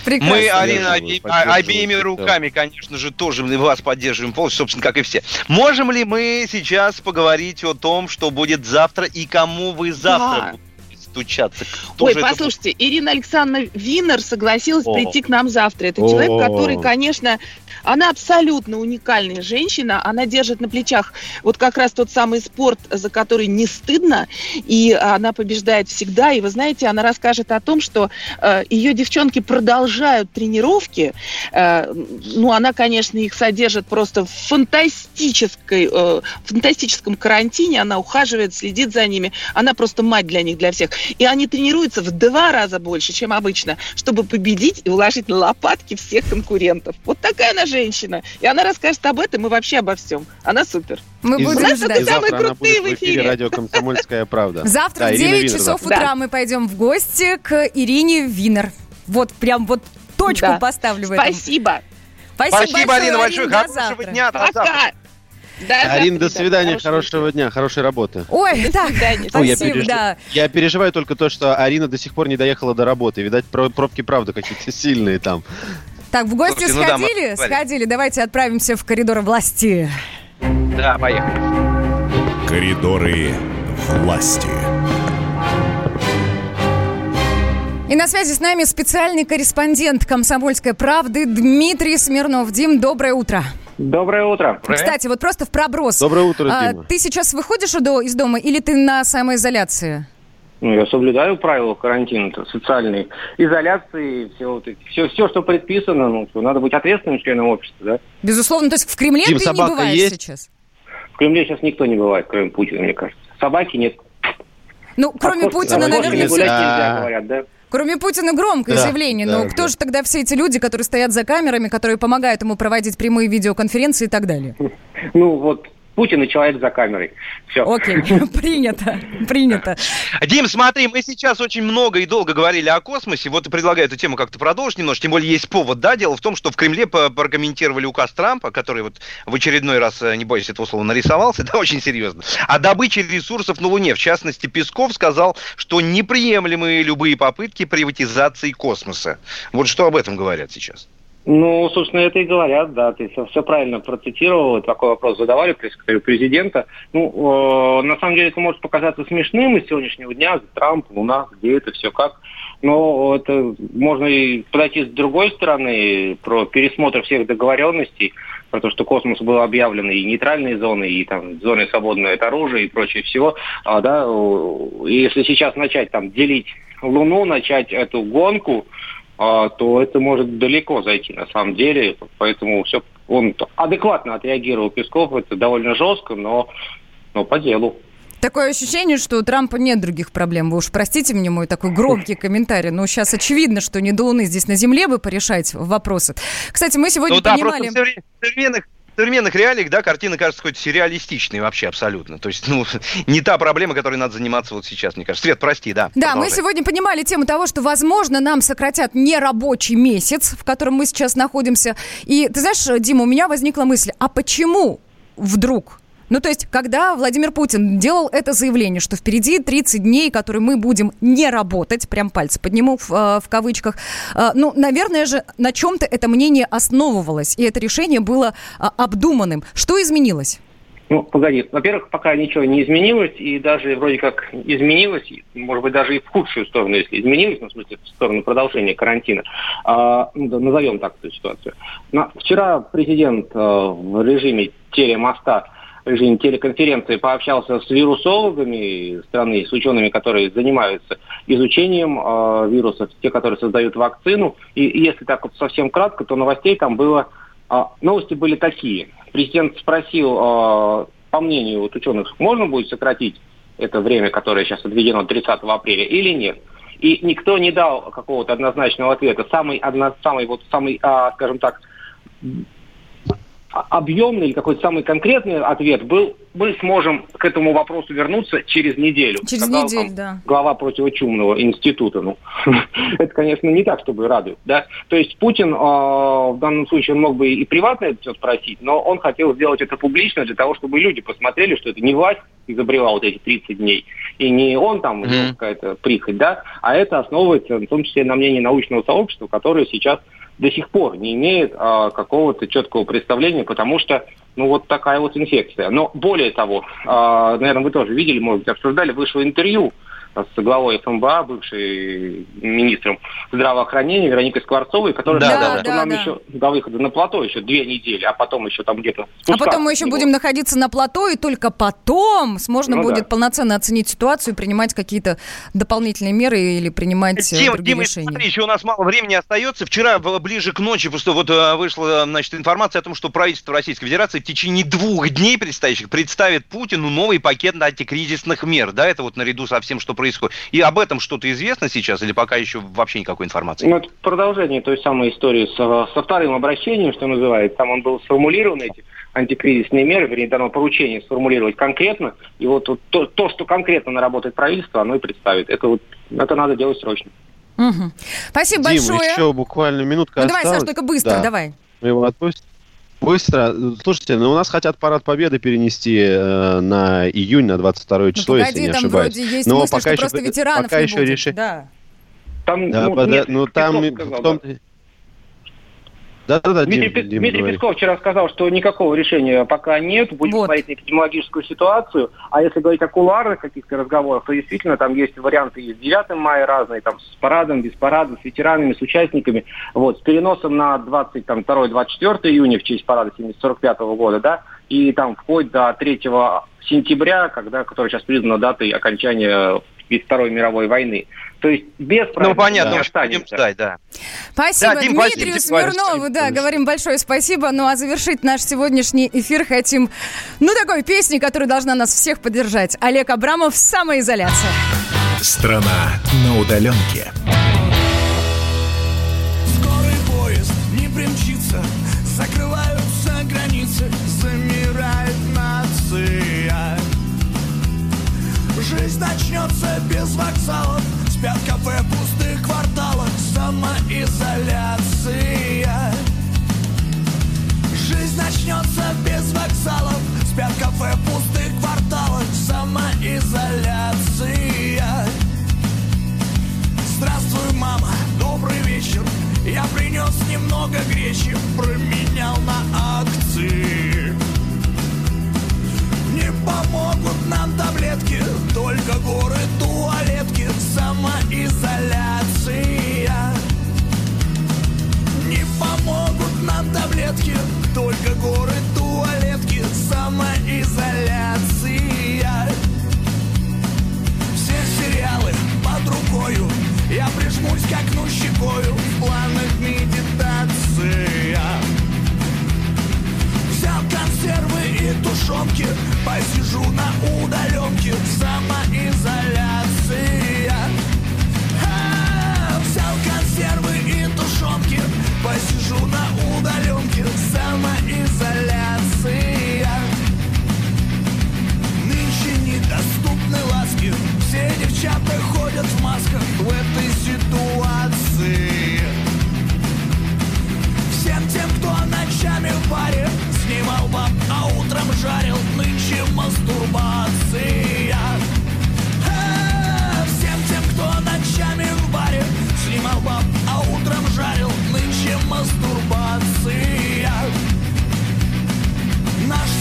Прекрасно. Мы, Арина, оби- обеими руками, конечно же, тоже вас поддерживаем полностью, собственно, как и все. Можем ли мы сейчас поговорить о том, что будет завтра и кому вы завтра Да. будете стучаться? Кто Ой, же это послушайте, Ирина Александровна Винер согласилась О. прийти к нам завтра. Это О. человек, который, конечно, она абсолютно уникальная женщина. Она держит на плечах вот как раз тот самый спорт, за который не стыдно, и она побеждает всегда. И вы знаете, она расскажет о том, что э, ее девчонки продолжают тренировки. Э, ну, она, конечно, их содержит просто в фантастической, э, фантастическом карантине. Она ухаживает, следит за ними. Она просто мать для них, для всех. И они тренируются в два раза больше, чем обычно, чтобы победить и уложить на лопатки всех конкурентов. Вот такая она женщина. И она расскажет об этом и вообще обо всем. Она супер. Мы И будем У нас ждать. Только самые завтра она крутые будет в эфире. радио «Комсомольская правда». Завтра Да, в Ирина 9 Винер часов завтра. утра мы пойдем в гости к Ирине Винер. Вот прям вот точку Да. поставлю в этом. Спасибо. Спасибо, Спасибо, Арина, большое. Арина, до Хорошего завтра. дня. До завтра. Пока. Да, Арина, до завтра, свидания, да, хорошего дня, хорошей работы. Ой, так, Ой, я, спасибо, переж- да. я переживаю только то, что Арина до сих пор не доехала до работы. Видать, про- пробки правда какие-то сильные там. Так, в гости Слушайте, ну да, мы сходили? Сходили. Давайте отправимся в коридоры власти. Да, поехали. Коридоры власти. И на связи с нами специальный корреспондент «Комсомольской правды» Дмитрий Смирнов. Дим, доброе утро. Доброе утро. Кстати, вот просто в проброс. Доброе утро, А, Дима. Ты сейчас выходишь из дома или ты на самоизоляции? Ну, я соблюдаю правила карантина, то социальной изоляции, все, вот все, все, что предписано, ну, что надо быть ответственным членом общества, да? Безусловно, то есть в Кремле Дим, ты не бываешь есть? сейчас? В Кремле сейчас никто не бывает, кроме Путина, мне кажется. Собаки нет. Ну, кроме А Путина, а кошки наверное, гулять все... нельзя, говорят, да? Кроме Путина громкое Да, заявление. да, но кто да. же тогда все эти люди, которые стоят за камерами, которые помогают ему проводить прямые видеоконференции и так далее? [laughs] Ну, вот Путин и человек за камерой. Все. Окей, [laughs] принято, принято. Дим, смотри, мы сейчас очень много и долго говорили о космосе. Вот и предлагаю эту тему как-то продолжить немножко. Тем более есть повод, да? Дело в том, что в Кремле прокомментировали указ Трампа, который вот в очередной раз, э, не боюсь этого слова, нарисовался, [laughs] да, очень серьезно. О добыче ресурсов на Луне. В частности, Песков сказал, что неприемлемы любые попытки приватизации космоса. Вот что об этом говорят сейчас? Ну, собственно, это и говорят, да, ты все, правильно процитировал, такой вопрос задавали пресс-секретарю президента. Ну, э, на самом деле это может показаться смешным из сегодняшнего дня, Трамп, Луна, где это все, как. Но это можно и подойти с другой стороны, про пересмотр всех договоренностей, про то, что космос был объявлен и нейтральной зоной, и там зоной свободной от оружия и прочее всего. А, да, и если сейчас начать там делить Луну, начать эту гонку, то это может далеко зайти на самом деле. Поэтому все он адекватно отреагировал Песков, это довольно жестко, но, но по делу. Такое ощущение, что у Трампа нет других проблем. Вы уж простите мне мой такой громкий комментарий, но сейчас очевидно, что не до Луны здесь на Земле бы порешать вопросы. Кстати, мы сегодня ну, понимали... Да, просто в современных современных реалиях, да, картина кажется какой-то сюрреалистичной вообще абсолютно. То есть, ну, [laughs] не та проблема, которой надо заниматься вот сейчас, мне кажется. Свет, прости, да. Да, продолжай. мы сегодня понимали тему того, что, возможно, нам сократят нерабочий месяц, в котором мы сейчас находимся. И, ты знаешь, Дима, у меня возникла мысль, а почему вдруг ну, то есть, когда Владимир Путин делал это заявление, что впереди 30 дней, которые мы будем не работать, прям пальцы подниму в, э, в кавычках, э, ну, наверное же, на чем-то это мнение основывалось, и это решение было э, обдуманным. Что изменилось? Ну, погоди. Во-первых, пока ничего не изменилось, и даже вроде как изменилось, может быть, даже и в худшую сторону, если изменилось, ну, в смысле, в сторону продолжения карантина. А, ну, назовем так эту ситуацию. Но вчера президент а, в режиме телемоста режиме телеконференции пообщался с вирусологами страны, с учеными, которые занимаются изучением э, вирусов, те, которые создают вакцину. И если так вот совсем кратко, то новостей там было... Э, новости были такие. Президент спросил, э, по мнению вот ученых, можно будет сократить это время, которое сейчас отведено 30 апреля, или нет? И никто не дал какого-то однозначного ответа. Самый, одно, самый, вот, самый а, скажем так, объемный или какой-то самый конкретный ответ был, мы сможем к этому вопросу вернуться через неделю. Через неделю, да. Глава противочумного института. Ну, [laughs] это, конечно, не так, чтобы радует. Да? То есть Путин э, в данном случае он мог бы и приватно это все спросить, но он хотел сделать это публично для того, чтобы люди посмотрели, что это не власть изобрела вот эти 30 дней, и не он там mm-hmm. какая-то прихоть, да, а это основывается в том числе на мнении научного сообщества, которое сейчас до сих пор не имеет а, какого-то четкого представления, потому что ну вот такая вот инфекция. Но более того, а, наверное, вы тоже видели, может быть, обсуждали, вышло интервью с главой ФМБА, бывшей министром здравоохранения Вероникой Скворцовой, которая да, сказала, да, что да, нам да. еще до выхода на плато еще две недели, а потом еще там где-то А потом мы еще будем находиться на плато, и только потом можно ну, будет да. полноценно оценить ситуацию и принимать какие-то дополнительные меры или принимать э, Дима, другие Дима, решения. Смотри, еще у нас мало времени остается. Вчера ближе к ночи просто вот э, вышла значит, информация о том, что правительство Российской Федерации в течение двух дней предстоящих представит Путину новый пакет антикризисных мер. Да, это вот наряду со всем, что происходит происходит. И об этом что-то известно сейчас или пока еще вообще никакой информации? Ну, это продолжение той самой истории со, со вторым обращением, что называется. Там он был сформулирован, эти антикризисные меры, вернее, дано поручение сформулировать конкретно. И вот, вот то, то, что конкретно наработает правительство, оно и представит. Это вот это надо делать срочно. Угу. Спасибо Дим, большое. еще буквально минутка ну, осталась. давай, Саш, только быстро, да. давай. Мы его отпустим. Быстро. Слушайте, ну у нас хотят парад победы перенести э, на июнь, на 22 ну, число, ну, погоди, если не там ошибаюсь. Вроде есть Но мысли, пока что еще, просто ветеранов пока не еще будет. реши... Да. Там, да, ну, под... нет, ну там сказал, в том... Да, да, да. Дмитрий, Дим, Дим, Дмитрий Песков вчера сказал, что никакого решения пока нет, будем вот. смотреть на эпидемиологическую ситуацию. А если говорить о кулуарных каких-то разговорах, то действительно там есть варианты и с 9 мая разные, там с парадом, без парада, с ветеранами, с участниками. Вот, с переносом на 22-24 июня в честь парада 45 -го года, да, и там вплоть до 3 сентября, когда, который сейчас признана датой окончания Второй мировой войны. То есть без Ну, понятно, да. будем ждать, да. Спасибо да, Дим, Дмитрию Смирнову, да, говорим большое спасибо. Ну, а завершить наш сегодняшний эфир хотим, ну, такой песни, которая должна нас всех поддержать. Олег Абрамов «Самоизоляция». Страна на удаленке. Скорый поезд не примчится, закрываются границы, замирает нация. Жизнь начнется без вокзалов Спят кафе в пустых кварталах Самоизоляция. Жизнь начнется без вокзалов Спят кафе в пустых кварталах Самоизоляция. Здравствуй, мама, добрый вечер. Я принес немного гречи Променял на акции. Не помогут нам таблетки Только горы, только Только горы, туалетки, самоизоляция. Все сериалы под рукою Я прижмусь к окну щекою В планах медитация. Взял консервы и тушенки Посижу на удаленке сижу на удаленке Самоизоляция. Нынче недоступны ласки Все девчата ходят в масках В этой ситуации. Всем тем, кто ночами в паре Снимал баб, а утром жарил Нынче мосту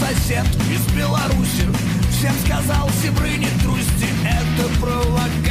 сосед из Беларуси. Всем сказал, сибры не трусти, это провокация